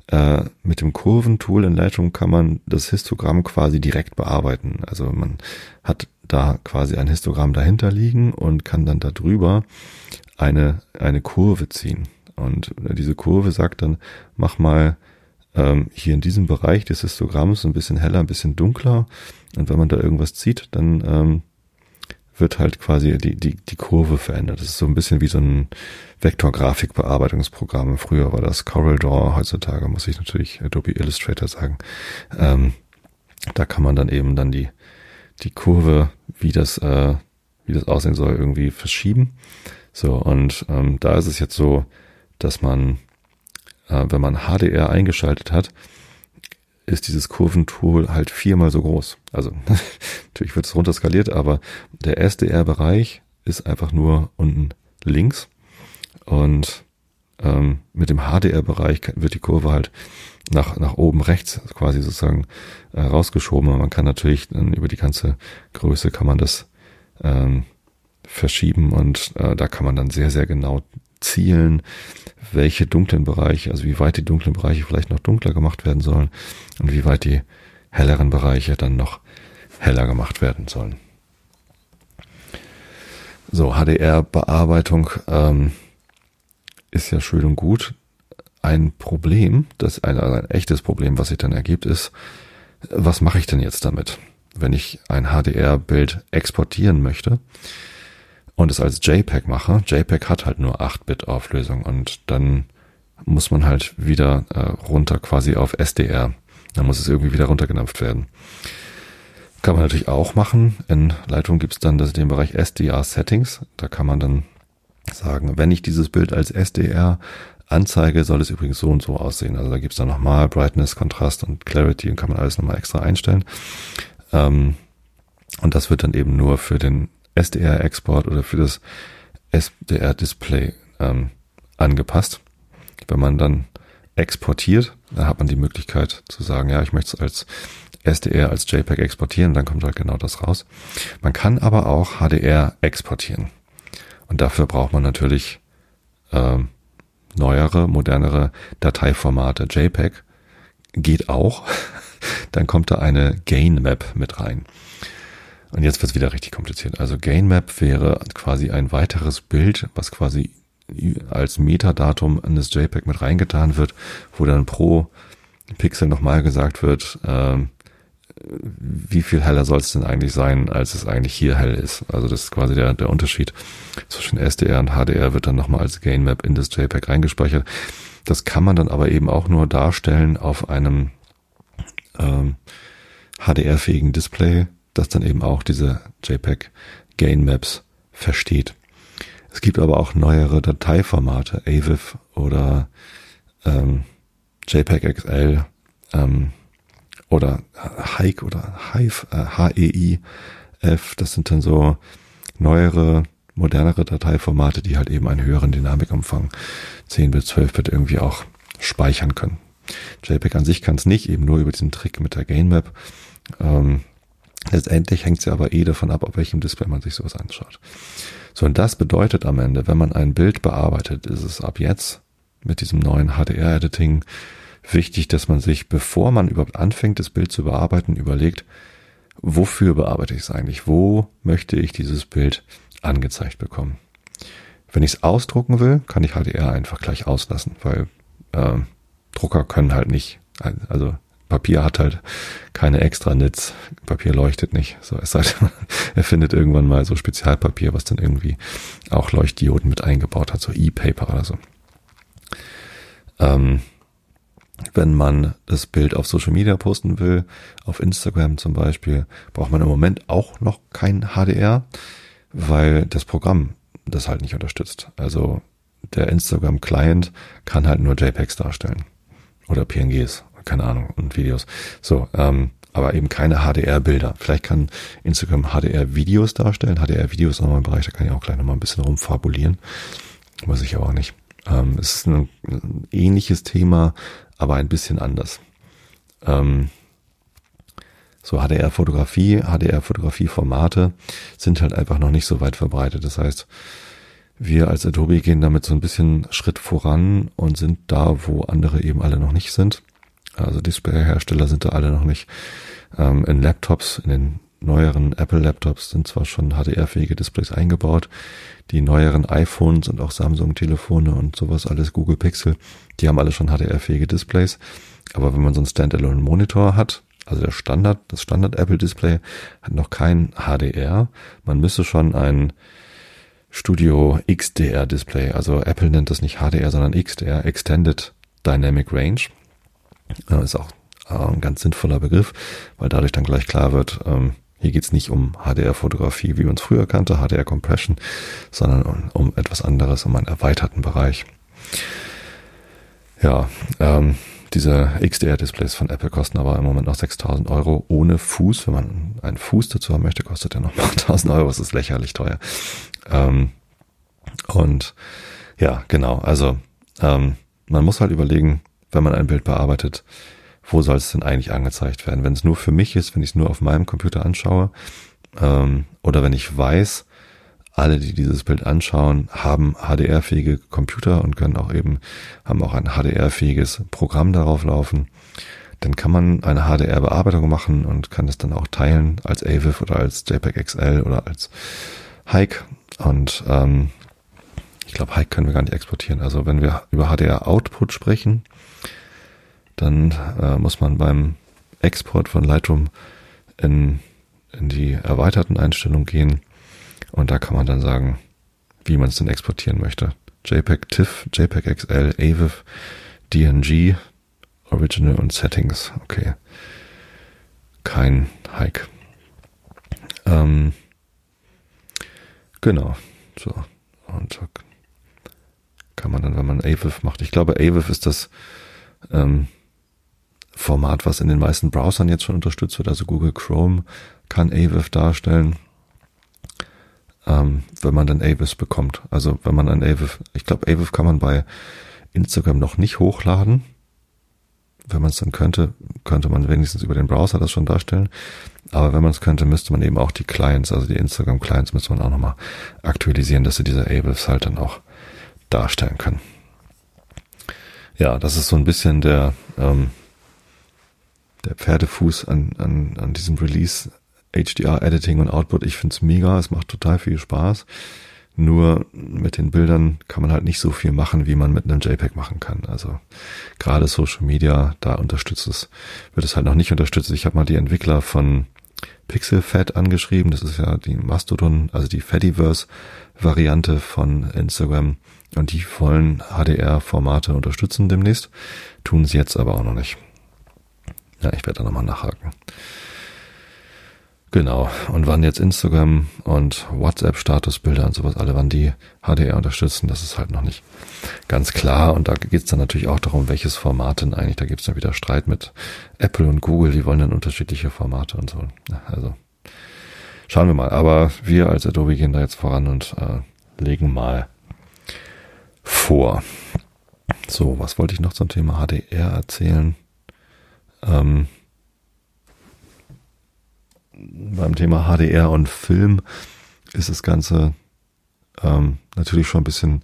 äh, mit dem Kurventool in Lightroom kann man das Histogramm quasi direkt bearbeiten. Also man hat da quasi ein Histogramm dahinter liegen und kann dann darüber eine, eine Kurve ziehen. Und diese Kurve sagt dann, mach mal ähm, hier in diesem Bereich des Histogramms ein bisschen heller, ein bisschen dunkler. Und wenn man da irgendwas zieht, dann ähm, wird halt quasi die, die, die Kurve verändert. Das ist so ein bisschen wie so ein Vektorgrafikbearbeitungsprogramm. Früher war das CorelDRAW, heutzutage muss ich natürlich Adobe Illustrator sagen. Ähm, da kann man dann eben dann die, die Kurve, wie das, äh, wie das aussehen soll, irgendwie verschieben. So, und ähm, da ist es jetzt so, dass man äh, wenn man HDR eingeschaltet hat, ist dieses Kurventool halt viermal so groß. Also [laughs] natürlich wird es runterskaliert, aber der SDR-Bereich ist einfach nur unten links und ähm, mit dem HDR-Bereich wird die Kurve halt nach, nach oben rechts quasi sozusagen äh, rausgeschoben. Man kann natürlich dann über die ganze Größe kann man das ähm, verschieben und äh, da kann man dann sehr, sehr genau zielen, welche dunklen Bereiche, also wie weit die dunklen Bereiche vielleicht noch dunkler gemacht werden sollen und wie weit die helleren Bereiche dann noch heller gemacht werden sollen. So, HDR-Bearbeitung ähm, ist ja schön und gut. Ein Problem, das ein, also ein echtes Problem, was sich dann ergibt, ist, was mache ich denn jetzt damit, wenn ich ein HDR-Bild exportieren möchte? Und es als JPEG mache, JPEG hat halt nur 8-Bit Auflösung und dann muss man halt wieder äh, runter quasi auf SDR. Dann muss es irgendwie wieder runtergedampft werden. Kann man natürlich auch machen. In Lightroom gibt es dann das, den Bereich SDR Settings. Da kann man dann sagen, wenn ich dieses Bild als SDR anzeige, soll es übrigens so und so aussehen. Also da gibt es dann nochmal Brightness, Kontrast und Clarity und kann man alles nochmal extra einstellen. Ähm, und das wird dann eben nur für den SDR-Export oder für das SDR-Display ähm, angepasst. Wenn man dann exportiert, dann hat man die Möglichkeit zu sagen, ja, ich möchte es als SDR, als JPEG exportieren, dann kommt halt genau das raus. Man kann aber auch HDR exportieren. Und dafür braucht man natürlich ähm, neuere, modernere Dateiformate. JPEG geht auch. [laughs] dann kommt da eine Gain Map mit rein. Und jetzt wird es wieder richtig kompliziert. Also GainMap wäre quasi ein weiteres Bild, was quasi als Metadatum in das JPEG mit reingetan wird, wo dann pro Pixel nochmal gesagt wird, äh, wie viel heller soll es denn eigentlich sein, als es eigentlich hier hell ist. Also das ist quasi der, der Unterschied zwischen SDR und HDR wird dann nochmal als GainMap in das JPEG reingespeichert. Das kann man dann aber eben auch nur darstellen auf einem ähm, HDR-fähigen Display das dann eben auch diese JPEG Gain Maps versteht. Es gibt aber auch neuere Dateiformate, AVIF oder ähm, JPEG XL ähm, oder Hike oder Hive, äh, H-E-I-F. Das sind dann so neuere, modernere Dateiformate, die halt eben einen höheren Dynamikumfang 10 bis 12 Bit irgendwie auch speichern können. JPEG an sich kann es nicht, eben nur über diesen Trick mit der Gain Map. Ähm, Letztendlich hängt es aber eh davon ab, auf welchem Display man sich sowas anschaut. So, und das bedeutet am Ende, wenn man ein Bild bearbeitet, ist es ab jetzt mit diesem neuen HDR-Editing wichtig, dass man sich, bevor man überhaupt anfängt, das Bild zu bearbeiten, überlegt, wofür bearbeite ich es eigentlich? Wo möchte ich dieses Bild angezeigt bekommen? Wenn ich es ausdrucken will, kann ich HDR einfach gleich auslassen, weil äh, Drucker können halt nicht, also Papier hat halt keine extra Nits. Papier leuchtet nicht. So, sei denn, [laughs] er findet irgendwann mal so Spezialpapier, was dann irgendwie auch Leuchtdioden mit eingebaut hat, so E-Paper oder so. Ähm, wenn man das Bild auf Social Media posten will, auf Instagram zum Beispiel, braucht man im Moment auch noch kein HDR, weil das Programm das halt nicht unterstützt. Also der Instagram Client kann halt nur JPEGs darstellen oder PNGs, keine Ahnung, und Videos. So, ähm, aber eben keine HDR-Bilder. Vielleicht kann Instagram HDR-Videos darstellen. HDR-Videos ist nochmal ein Bereich, da kann ich auch gleich nochmal ein bisschen rumfabulieren. Muss ich aber auch nicht. Ähm, es ist ein, ein, ähnliches Thema, aber ein bisschen anders. Ähm, so HDR-Fotografie, HDR-Fotografie-Formate sind halt einfach noch nicht so weit verbreitet. Das heißt, wir als Adobe gehen damit so ein bisschen Schritt voran und sind da, wo andere eben alle noch nicht sind. Also Displayhersteller sind da alle noch nicht. Ähm, in Laptops, in den neueren Apple-Laptops sind zwar schon HDR-fähige Displays eingebaut. Die neueren iPhones und auch Samsung-Telefone und sowas alles, Google Pixel, die haben alle schon HDR-fähige Displays. Aber wenn man so einen Standalone-Monitor hat, also der Standard, das Standard Apple Display hat noch kein HDR. Man müsste schon ein Studio XDR Display, also Apple nennt das nicht HDR, sondern XDR, Extended Dynamic Range. Ist auch ein ganz sinnvoller Begriff, weil dadurch dann gleich klar wird, ähm, hier geht's nicht um HDR-Fotografie, wie man es früher kannte, HDR-Compression, sondern um, etwas anderes, um einen erweiterten Bereich. Ja, ähm, diese XDR-Displays von Apple kosten aber im Moment noch 6000 Euro ohne Fuß. Wenn man einen Fuß dazu haben möchte, kostet der noch 1000 [laughs] Euro. Das ist lächerlich teuer. Ähm, und ja, genau. Also ähm, man muss halt überlegen, wenn man ein Bild bearbeitet, wo soll es denn eigentlich angezeigt werden? Wenn es nur für mich ist, wenn ich es nur auf meinem Computer anschaue, ähm, oder wenn ich weiß, alle, die dieses Bild anschauen, haben HDR-fähige Computer und können auch eben, haben auch ein HDR-fähiges Programm darauf laufen. Dann kann man eine HDR-Bearbeitung machen und kann das dann auch teilen als AVIF oder als JPEG XL oder als Hike. Und ähm, ich glaube, Hike können wir gar nicht exportieren. Also wenn wir über HDR-Output sprechen, dann äh, muss man beim Export von Lightroom in, in die erweiterten Einstellungen gehen und da kann man dann sagen, wie man es denn exportieren möchte. JPEG TIFF, JPEG XL, AVIF, DNG, Original und Settings. Okay. Kein Hike. Ähm, genau. So. Und kann man dann, wenn man AVIF macht. Ich glaube, AVIF ist das ähm, Format, was in den meisten Browsern jetzt schon unterstützt wird. Also Google Chrome kann AVIF darstellen ähm, wenn man dann Avis bekommt. Also wenn man ein Avis, ich glaube, Avis kann man bei Instagram noch nicht hochladen. Wenn man es dann könnte, könnte man wenigstens über den Browser das schon darstellen. Aber wenn man es könnte, müsste man eben auch die Clients, also die Instagram-Clients, müsste man auch nochmal aktualisieren, dass sie diese Avis halt dann auch darstellen können. Ja, das ist so ein bisschen der, ähm, der Pferdefuß an, an, an diesem Release HDR-Editing und Output, ich find's mega, es macht total viel Spaß. Nur mit den Bildern kann man halt nicht so viel machen, wie man mit einem JPEG machen kann. Also gerade Social Media, da unterstützt es, wird es halt noch nicht unterstützt. Ich habe mal die Entwickler von PixelFed angeschrieben. Das ist ja die Mastodon, also die Fediverse-Variante von Instagram. Und die wollen HDR-Formate unterstützen demnächst. Tun sie jetzt aber auch noch nicht. Ja, ich werde da nochmal nachhaken. Genau. Und wann jetzt Instagram und WhatsApp-Statusbilder und sowas, alle wann die HDR unterstützen, das ist halt noch nicht ganz klar. Und da geht es dann natürlich auch darum, welches Format denn eigentlich. Da gibt es dann wieder Streit mit Apple und Google, die wollen dann unterschiedliche Formate und so. Also schauen wir mal. Aber wir als Adobe gehen da jetzt voran und äh, legen mal vor. So, was wollte ich noch zum Thema HDR erzählen? Ähm, beim Thema HDR und Film ist das Ganze ähm, natürlich schon ein bisschen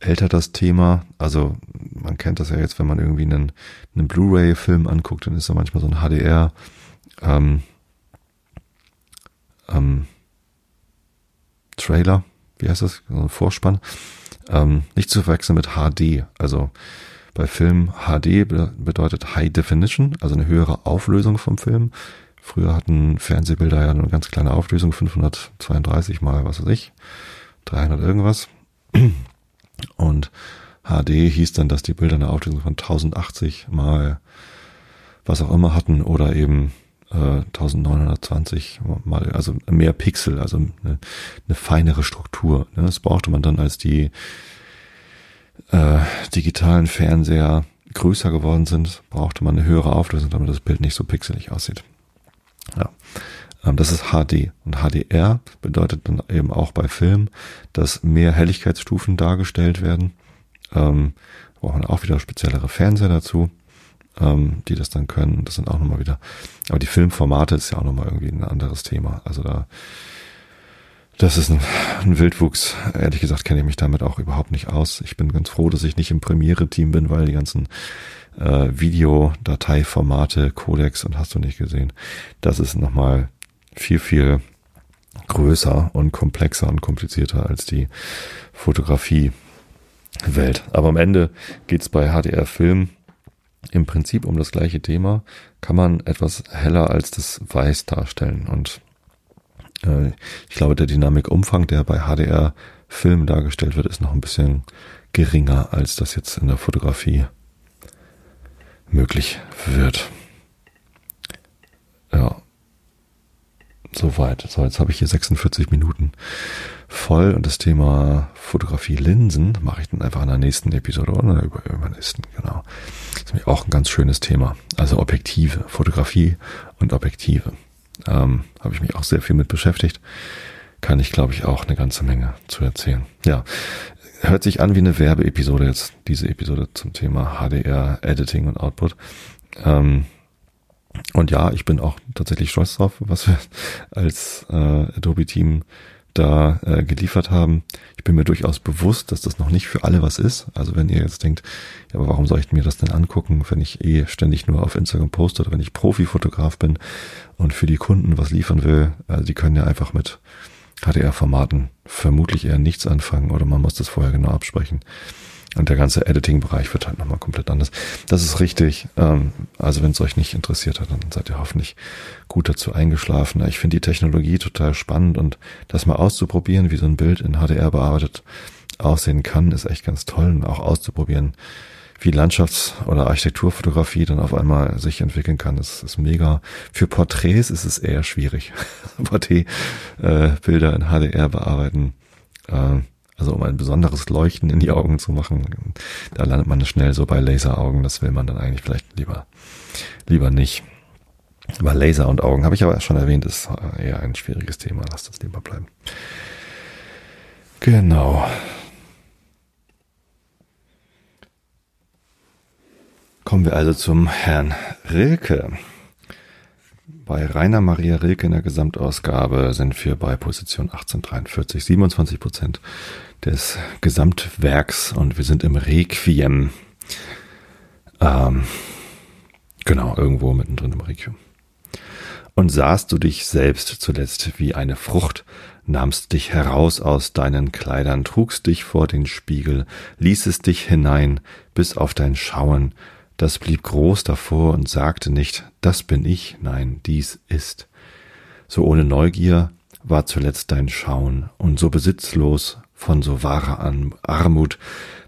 älter das Thema. Also man kennt das ja jetzt, wenn man irgendwie einen, einen Blu-ray-Film anguckt, dann ist da manchmal so ein HDR ähm, ähm, Trailer, wie heißt das? So ein Vorspann. Ähm, nicht zu verwechseln mit HD. Also Bei Film HD bedeutet High Definition, also eine höhere Auflösung vom Film. Früher hatten Fernsehbilder ja eine ganz kleine Auflösung, 532 mal, was weiß ich, 300 irgendwas. Und HD hieß dann, dass die Bilder eine Auflösung von 1080 mal was auch immer hatten oder eben äh, 1920 mal, also mehr Pixel, also eine, eine feinere Struktur. Ne? Das brauchte man dann, als die äh, digitalen Fernseher größer geworden sind, brauchte man eine höhere Auflösung, damit das Bild nicht so pixelig aussieht. Ja. Ähm, das ist HD. Und HDR bedeutet dann eben auch bei Film, dass mehr Helligkeitsstufen dargestellt werden. Ähm, braucht man auch wieder speziellere Fernseher dazu, ähm, die das dann können. Das sind auch nochmal wieder. Aber die Filmformate ist ja auch nochmal irgendwie ein anderes Thema. Also da, das ist ein, ein Wildwuchs. Ehrlich gesagt kenne ich mich damit auch überhaupt nicht aus. Ich bin ganz froh, dass ich nicht im Premiere-Team bin, weil die ganzen äh, Videodateiformate, Codex und hast du nicht gesehen. Das ist nochmal viel, viel größer und komplexer und komplizierter als die Fotografie-Welt. Aber am Ende geht's bei HDR-Film im Prinzip um das gleiche Thema. Kann man etwas heller als das Weiß darstellen. Und äh, ich glaube, der Dynamikumfang, der bei HDR-Film dargestellt wird, ist noch ein bisschen geringer, als das jetzt in der Fotografie möglich wird. Ja. Soweit. So, jetzt habe ich hier 46 Minuten voll und das Thema Fotografie Linsen mache ich dann einfach in der nächsten Episode oder über, nächsten, genau. Das ist auch ein ganz schönes Thema. Also Objektive, Fotografie und Objektive. Ähm, habe ich mich auch sehr viel mit beschäftigt. Kann ich, glaube ich, auch eine ganze Menge zu erzählen. Ja, hört sich an wie eine Werbeepisode jetzt, diese Episode zum Thema HDR, Editing und Output. Ähm, und ja, ich bin auch tatsächlich stolz drauf, was wir [laughs] als äh, Adobe-Team da äh, geliefert haben. Ich bin mir durchaus bewusst, dass das noch nicht für alle was ist. Also wenn ihr jetzt denkt, ja, aber warum soll ich mir das denn angucken, wenn ich eh ständig nur auf Instagram poste oder wenn ich Profifotograf bin und für die Kunden was liefern will, also die können ja einfach mit HDR-Formaten vermutlich eher nichts anfangen oder man muss das vorher genau absprechen. Und der ganze Editing-Bereich wird halt nochmal komplett anders. Das ist richtig. Ähm, also wenn es euch nicht interessiert hat, dann seid ihr hoffentlich gut dazu eingeschlafen. Ich finde die Technologie total spannend und das mal auszuprobieren, wie so ein Bild in HDR bearbeitet aussehen kann, ist echt ganz toll. Und auch auszuprobieren, wie Landschafts- oder Architekturfotografie dann auf einmal sich entwickeln kann, ist, ist mega. Für Porträts ist es eher schwierig. [laughs] Porträtbilder äh, in HDR bearbeiten. Äh, also um ein besonderes Leuchten in die Augen zu machen, da landet man schnell so bei Laseraugen. Das will man dann eigentlich vielleicht lieber, lieber nicht. Bei Laser und Augen habe ich aber schon erwähnt, ist eher ein schwieriges Thema. Lass das lieber bleiben. Genau. Kommen wir also zum Herrn Rilke. Bei Rainer Maria Rilke in der Gesamtausgabe sind wir bei Position 1843, 27 Prozent des Gesamtwerks und wir sind im Requiem. Ähm, genau, irgendwo mittendrin im Requiem. Und sahst du dich selbst zuletzt wie eine Frucht, nahmst dich heraus aus deinen Kleidern, trugst dich vor den Spiegel, ließest dich hinein bis auf dein Schauen, das blieb groß davor und sagte nicht, das bin ich, nein, dies ist. So ohne Neugier war zuletzt dein Schauen und so besitzlos von so wahrer Armut,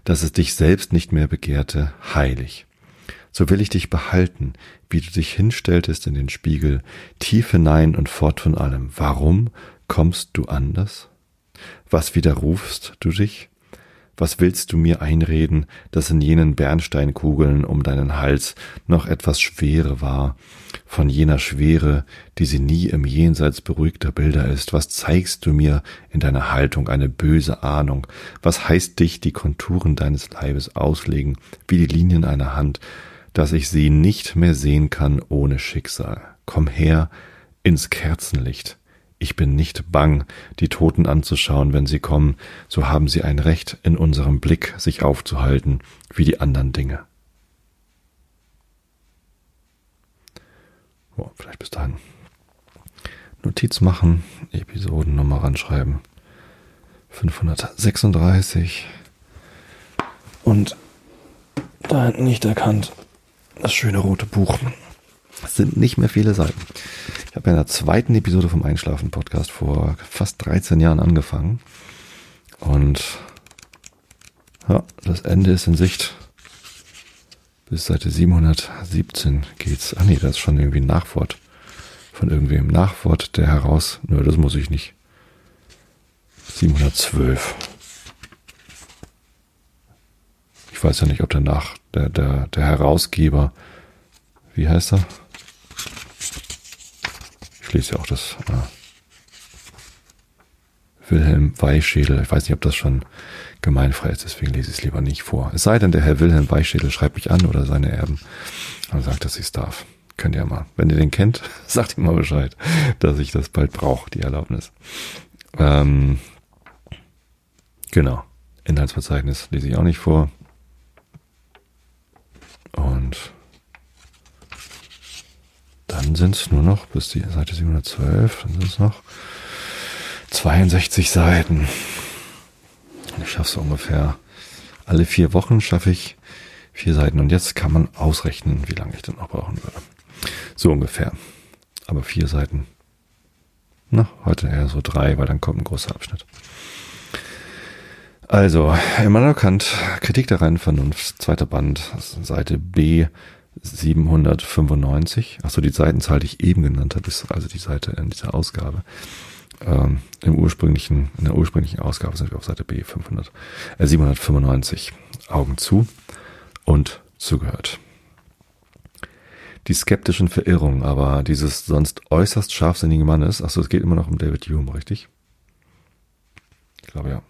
dass es dich selbst nicht mehr begehrte, heilig. So will ich dich behalten, wie du dich hinstelltest in den Spiegel, tief hinein und fort von allem. Warum kommst du anders? Was widerrufst du dich? Was willst du mir einreden, dass in jenen Bernsteinkugeln um deinen Hals noch etwas Schwere war, von jener Schwere, die sie nie im Jenseits beruhigter Bilder ist? Was zeigst du mir in deiner Haltung eine böse Ahnung? Was heißt dich die Konturen deines Leibes auslegen, wie die Linien einer Hand, dass ich sie nicht mehr sehen kann ohne Schicksal? Komm her ins Kerzenlicht ich bin nicht bang, die Toten anzuschauen, wenn sie kommen, so haben sie ein Recht, in unserem Blick sich aufzuhalten, wie die anderen Dinge. Oh, vielleicht bis dahin. Notiz machen, Episodennummer ranschreiben. 536. Und da hinten nicht erkannt. Das schöne rote Buch. Es sind nicht mehr viele Seiten. Ich habe ja in der zweiten Episode vom Einschlafen-Podcast vor fast 13 Jahren angefangen. Und ja, das Ende ist in Sicht. Bis Seite 717 geht's. Ah nee, das ist schon irgendwie ein Nachwort. Von irgendwem. Nachwort der heraus. Nö, das muss ich nicht. 712. Ich weiß ja nicht, ob der Nach, der, der, der Herausgeber, wie heißt er? Ich lese ja auch das äh, Wilhelm Weichschädel. Ich weiß nicht, ob das schon gemeinfrei ist, deswegen lese ich es lieber nicht vor. Es sei denn, der Herr Wilhelm Weichschädel schreibt mich an oder seine Erben und sagt, dass ich es darf. Könnt ihr mal. Wenn ihr den kennt, [laughs] sagt ihm mal Bescheid, dass ich das bald brauche, die Erlaubnis. Ähm, genau. Inhaltsverzeichnis lese ich auch nicht vor. Und dann sind es nur noch bis die Seite 712, dann sind es noch 62 Seiten. Ich schaffe es ungefähr alle vier Wochen schaffe ich vier Seiten und jetzt kann man ausrechnen, wie lange ich dann noch brauchen würde. So ungefähr. Aber vier Seiten. Na, heute eher so drei, weil dann kommt ein großer Abschnitt. Also, Immanuel Kant, Kritik der reinen Vernunft, zweiter Band, Seite B 795. Achso, die Seitenzahl, die ich eben genannt habe, ist also die Seite in dieser Ausgabe. Ähm, Im ursprünglichen, in der ursprünglichen Ausgabe sind wir auf Seite B 500, äh, 795. Augen zu und zugehört. Die skeptischen Verirrungen aber dieses sonst äußerst scharfsinnigen Mannes, achso, es geht immer noch um David Hume, richtig? Ich glaube ja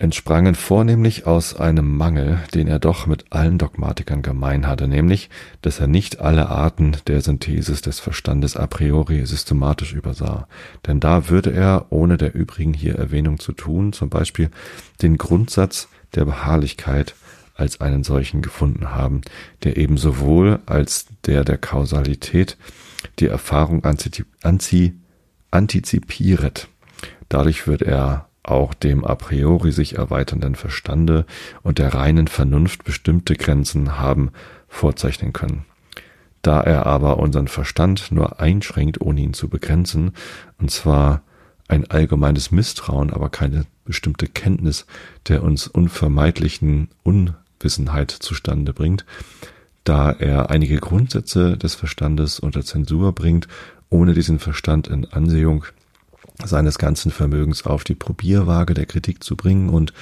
entsprangen vornehmlich aus einem Mangel, den er doch mit allen Dogmatikern gemein hatte, nämlich, dass er nicht alle Arten der Synthesis des Verstandes a priori systematisch übersah. Denn da würde er, ohne der übrigen hier Erwähnung zu tun, zum Beispiel den Grundsatz der Beharrlichkeit als einen solchen gefunden haben, der eben sowohl als der der Kausalität die Erfahrung antizipiert. Dadurch wird er auch dem a priori sich erweiternden Verstande und der reinen Vernunft bestimmte Grenzen haben vorzeichnen können. Da er aber unseren Verstand nur einschränkt, ohne ihn zu begrenzen, und zwar ein allgemeines Misstrauen, aber keine bestimmte Kenntnis der uns unvermeidlichen Unwissenheit zustande bringt, da er einige Grundsätze des Verstandes unter Zensur bringt, ohne diesen Verstand in Ansehung seines ganzen Vermögens auf die Probierwaage der Kritik zu bringen und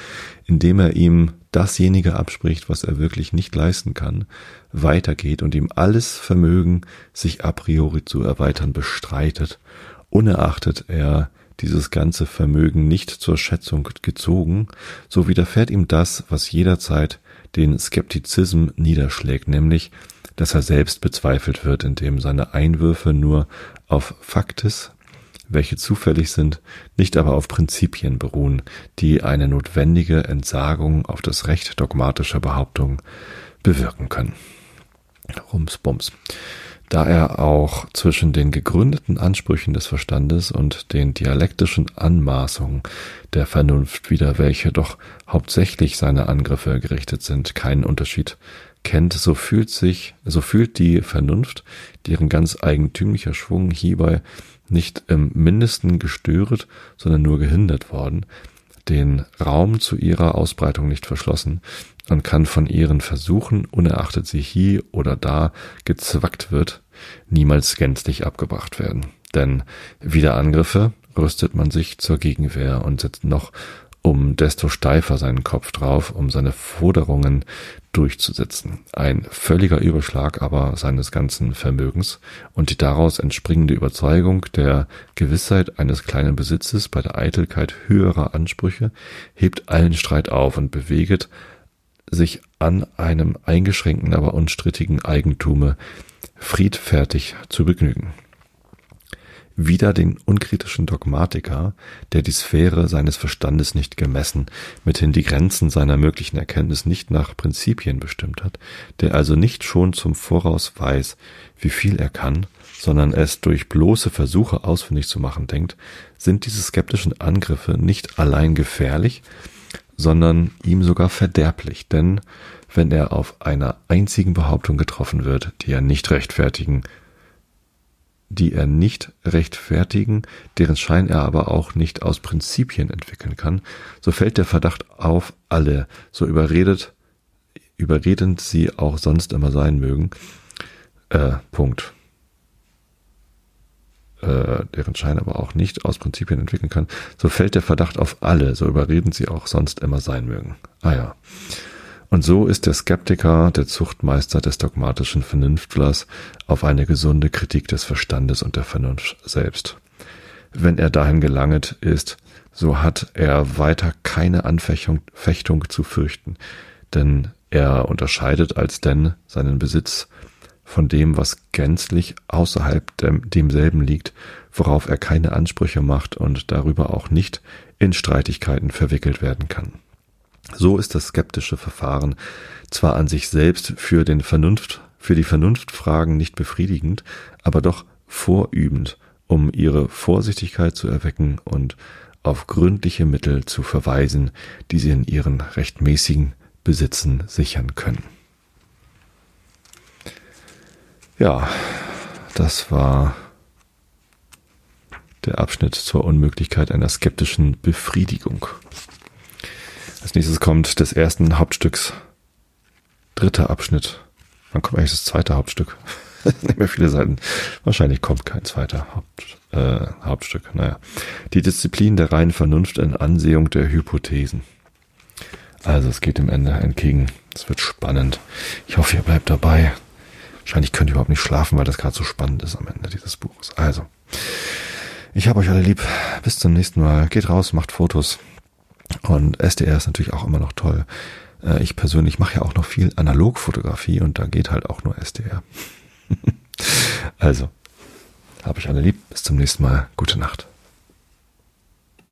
indem er ihm dasjenige abspricht, was er wirklich nicht leisten kann, weitergeht und ihm alles Vermögen, sich a priori zu erweitern, bestreitet, unerachtet er dieses ganze Vermögen nicht zur Schätzung gezogen, so widerfährt ihm das, was jederzeit den Skeptizism niederschlägt, nämlich, dass er selbst bezweifelt wird, indem seine Einwürfe nur auf Faktis welche zufällig sind, nicht aber auf Prinzipien beruhen, die eine notwendige Entsagung auf das Recht dogmatischer Behauptungen bewirken können. Rumsbums. Da er auch zwischen den gegründeten Ansprüchen des Verstandes und den dialektischen Anmaßungen der Vernunft, wider welche doch hauptsächlich seine Angriffe gerichtet sind, keinen Unterschied kennt, so fühlt sich, so fühlt die Vernunft, deren ganz eigentümlicher Schwung hierbei nicht im mindesten gestört, sondern nur gehindert worden, den Raum zu ihrer Ausbreitung nicht verschlossen und kann von ihren Versuchen, unerachtet sie hier oder da gezwackt wird, niemals gänzlich abgebracht werden. Denn wieder Angriffe rüstet man sich zur Gegenwehr und setzt noch um desto steifer seinen Kopf drauf, um seine Forderungen durchzusetzen. Ein völliger Überschlag aber seines ganzen Vermögens und die daraus entspringende Überzeugung der Gewissheit eines kleinen Besitzes bei der Eitelkeit höherer Ansprüche hebt allen Streit auf und beweget sich an einem eingeschränkten, aber unstrittigen Eigentume friedfertig zu begnügen wieder den unkritischen Dogmatiker, der die Sphäre seines Verstandes nicht gemessen, mithin die Grenzen seiner möglichen Erkenntnis nicht nach Prinzipien bestimmt hat, der also nicht schon zum Voraus weiß, wie viel er kann, sondern es durch bloße Versuche ausfindig zu machen denkt, sind diese skeptischen Angriffe nicht allein gefährlich, sondern ihm sogar verderblich, denn wenn er auf einer einzigen Behauptung getroffen wird, die er nicht rechtfertigen, die er nicht rechtfertigen, deren Schein er aber auch nicht aus Prinzipien entwickeln kann, so fällt der Verdacht auf alle, so überredet, überredend sie auch sonst immer sein mögen. Äh, Punkt äh, deren Schein aber auch nicht aus Prinzipien entwickeln kann, so fällt der Verdacht auf alle, so überredend sie auch sonst immer sein mögen. Ah ja. Und so ist der Skeptiker, der Zuchtmeister des dogmatischen Vernünftlers auf eine gesunde Kritik des Verstandes und der Vernunft selbst. Wenn er dahin gelanget ist, so hat er weiter keine Anfechtung Fechtung zu fürchten, denn er unterscheidet als denn seinen Besitz von dem, was gänzlich außerhalb dem, demselben liegt, worauf er keine Ansprüche macht und darüber auch nicht in Streitigkeiten verwickelt werden kann. So ist das skeptische Verfahren zwar an sich selbst für den Vernunft, für die Vernunftfragen nicht befriedigend, aber doch vorübend, um ihre Vorsichtigkeit zu erwecken und auf gründliche Mittel zu verweisen, die sie in ihren rechtmäßigen Besitzen sichern können. Ja, das war der Abschnitt zur Unmöglichkeit einer skeptischen Befriedigung. Als nächstes kommt des ersten Hauptstücks dritter Abschnitt. Wann kommt eigentlich das zweite Hauptstück? [laughs] Nicht mehr viele Seiten. Wahrscheinlich kommt kein zweiter Haupt, äh, Hauptstück. Naja. Die Disziplin der reinen Vernunft in Ansehung der Hypothesen. Also es geht dem Ende entgegen. Es wird spannend. Ich hoffe, ihr bleibt dabei. Wahrscheinlich könnt ihr überhaupt nicht schlafen, weil das gerade so spannend ist am Ende dieses Buches. Also, ich habe euch alle lieb. Bis zum nächsten Mal. Geht raus, macht Fotos. Und SDR ist natürlich auch immer noch toll. Äh, ich persönlich mache ja auch noch viel Analogfotografie und da geht halt auch nur SDR. [laughs] also, habe ich alle lieb. Bis zum nächsten Mal. Gute Nacht.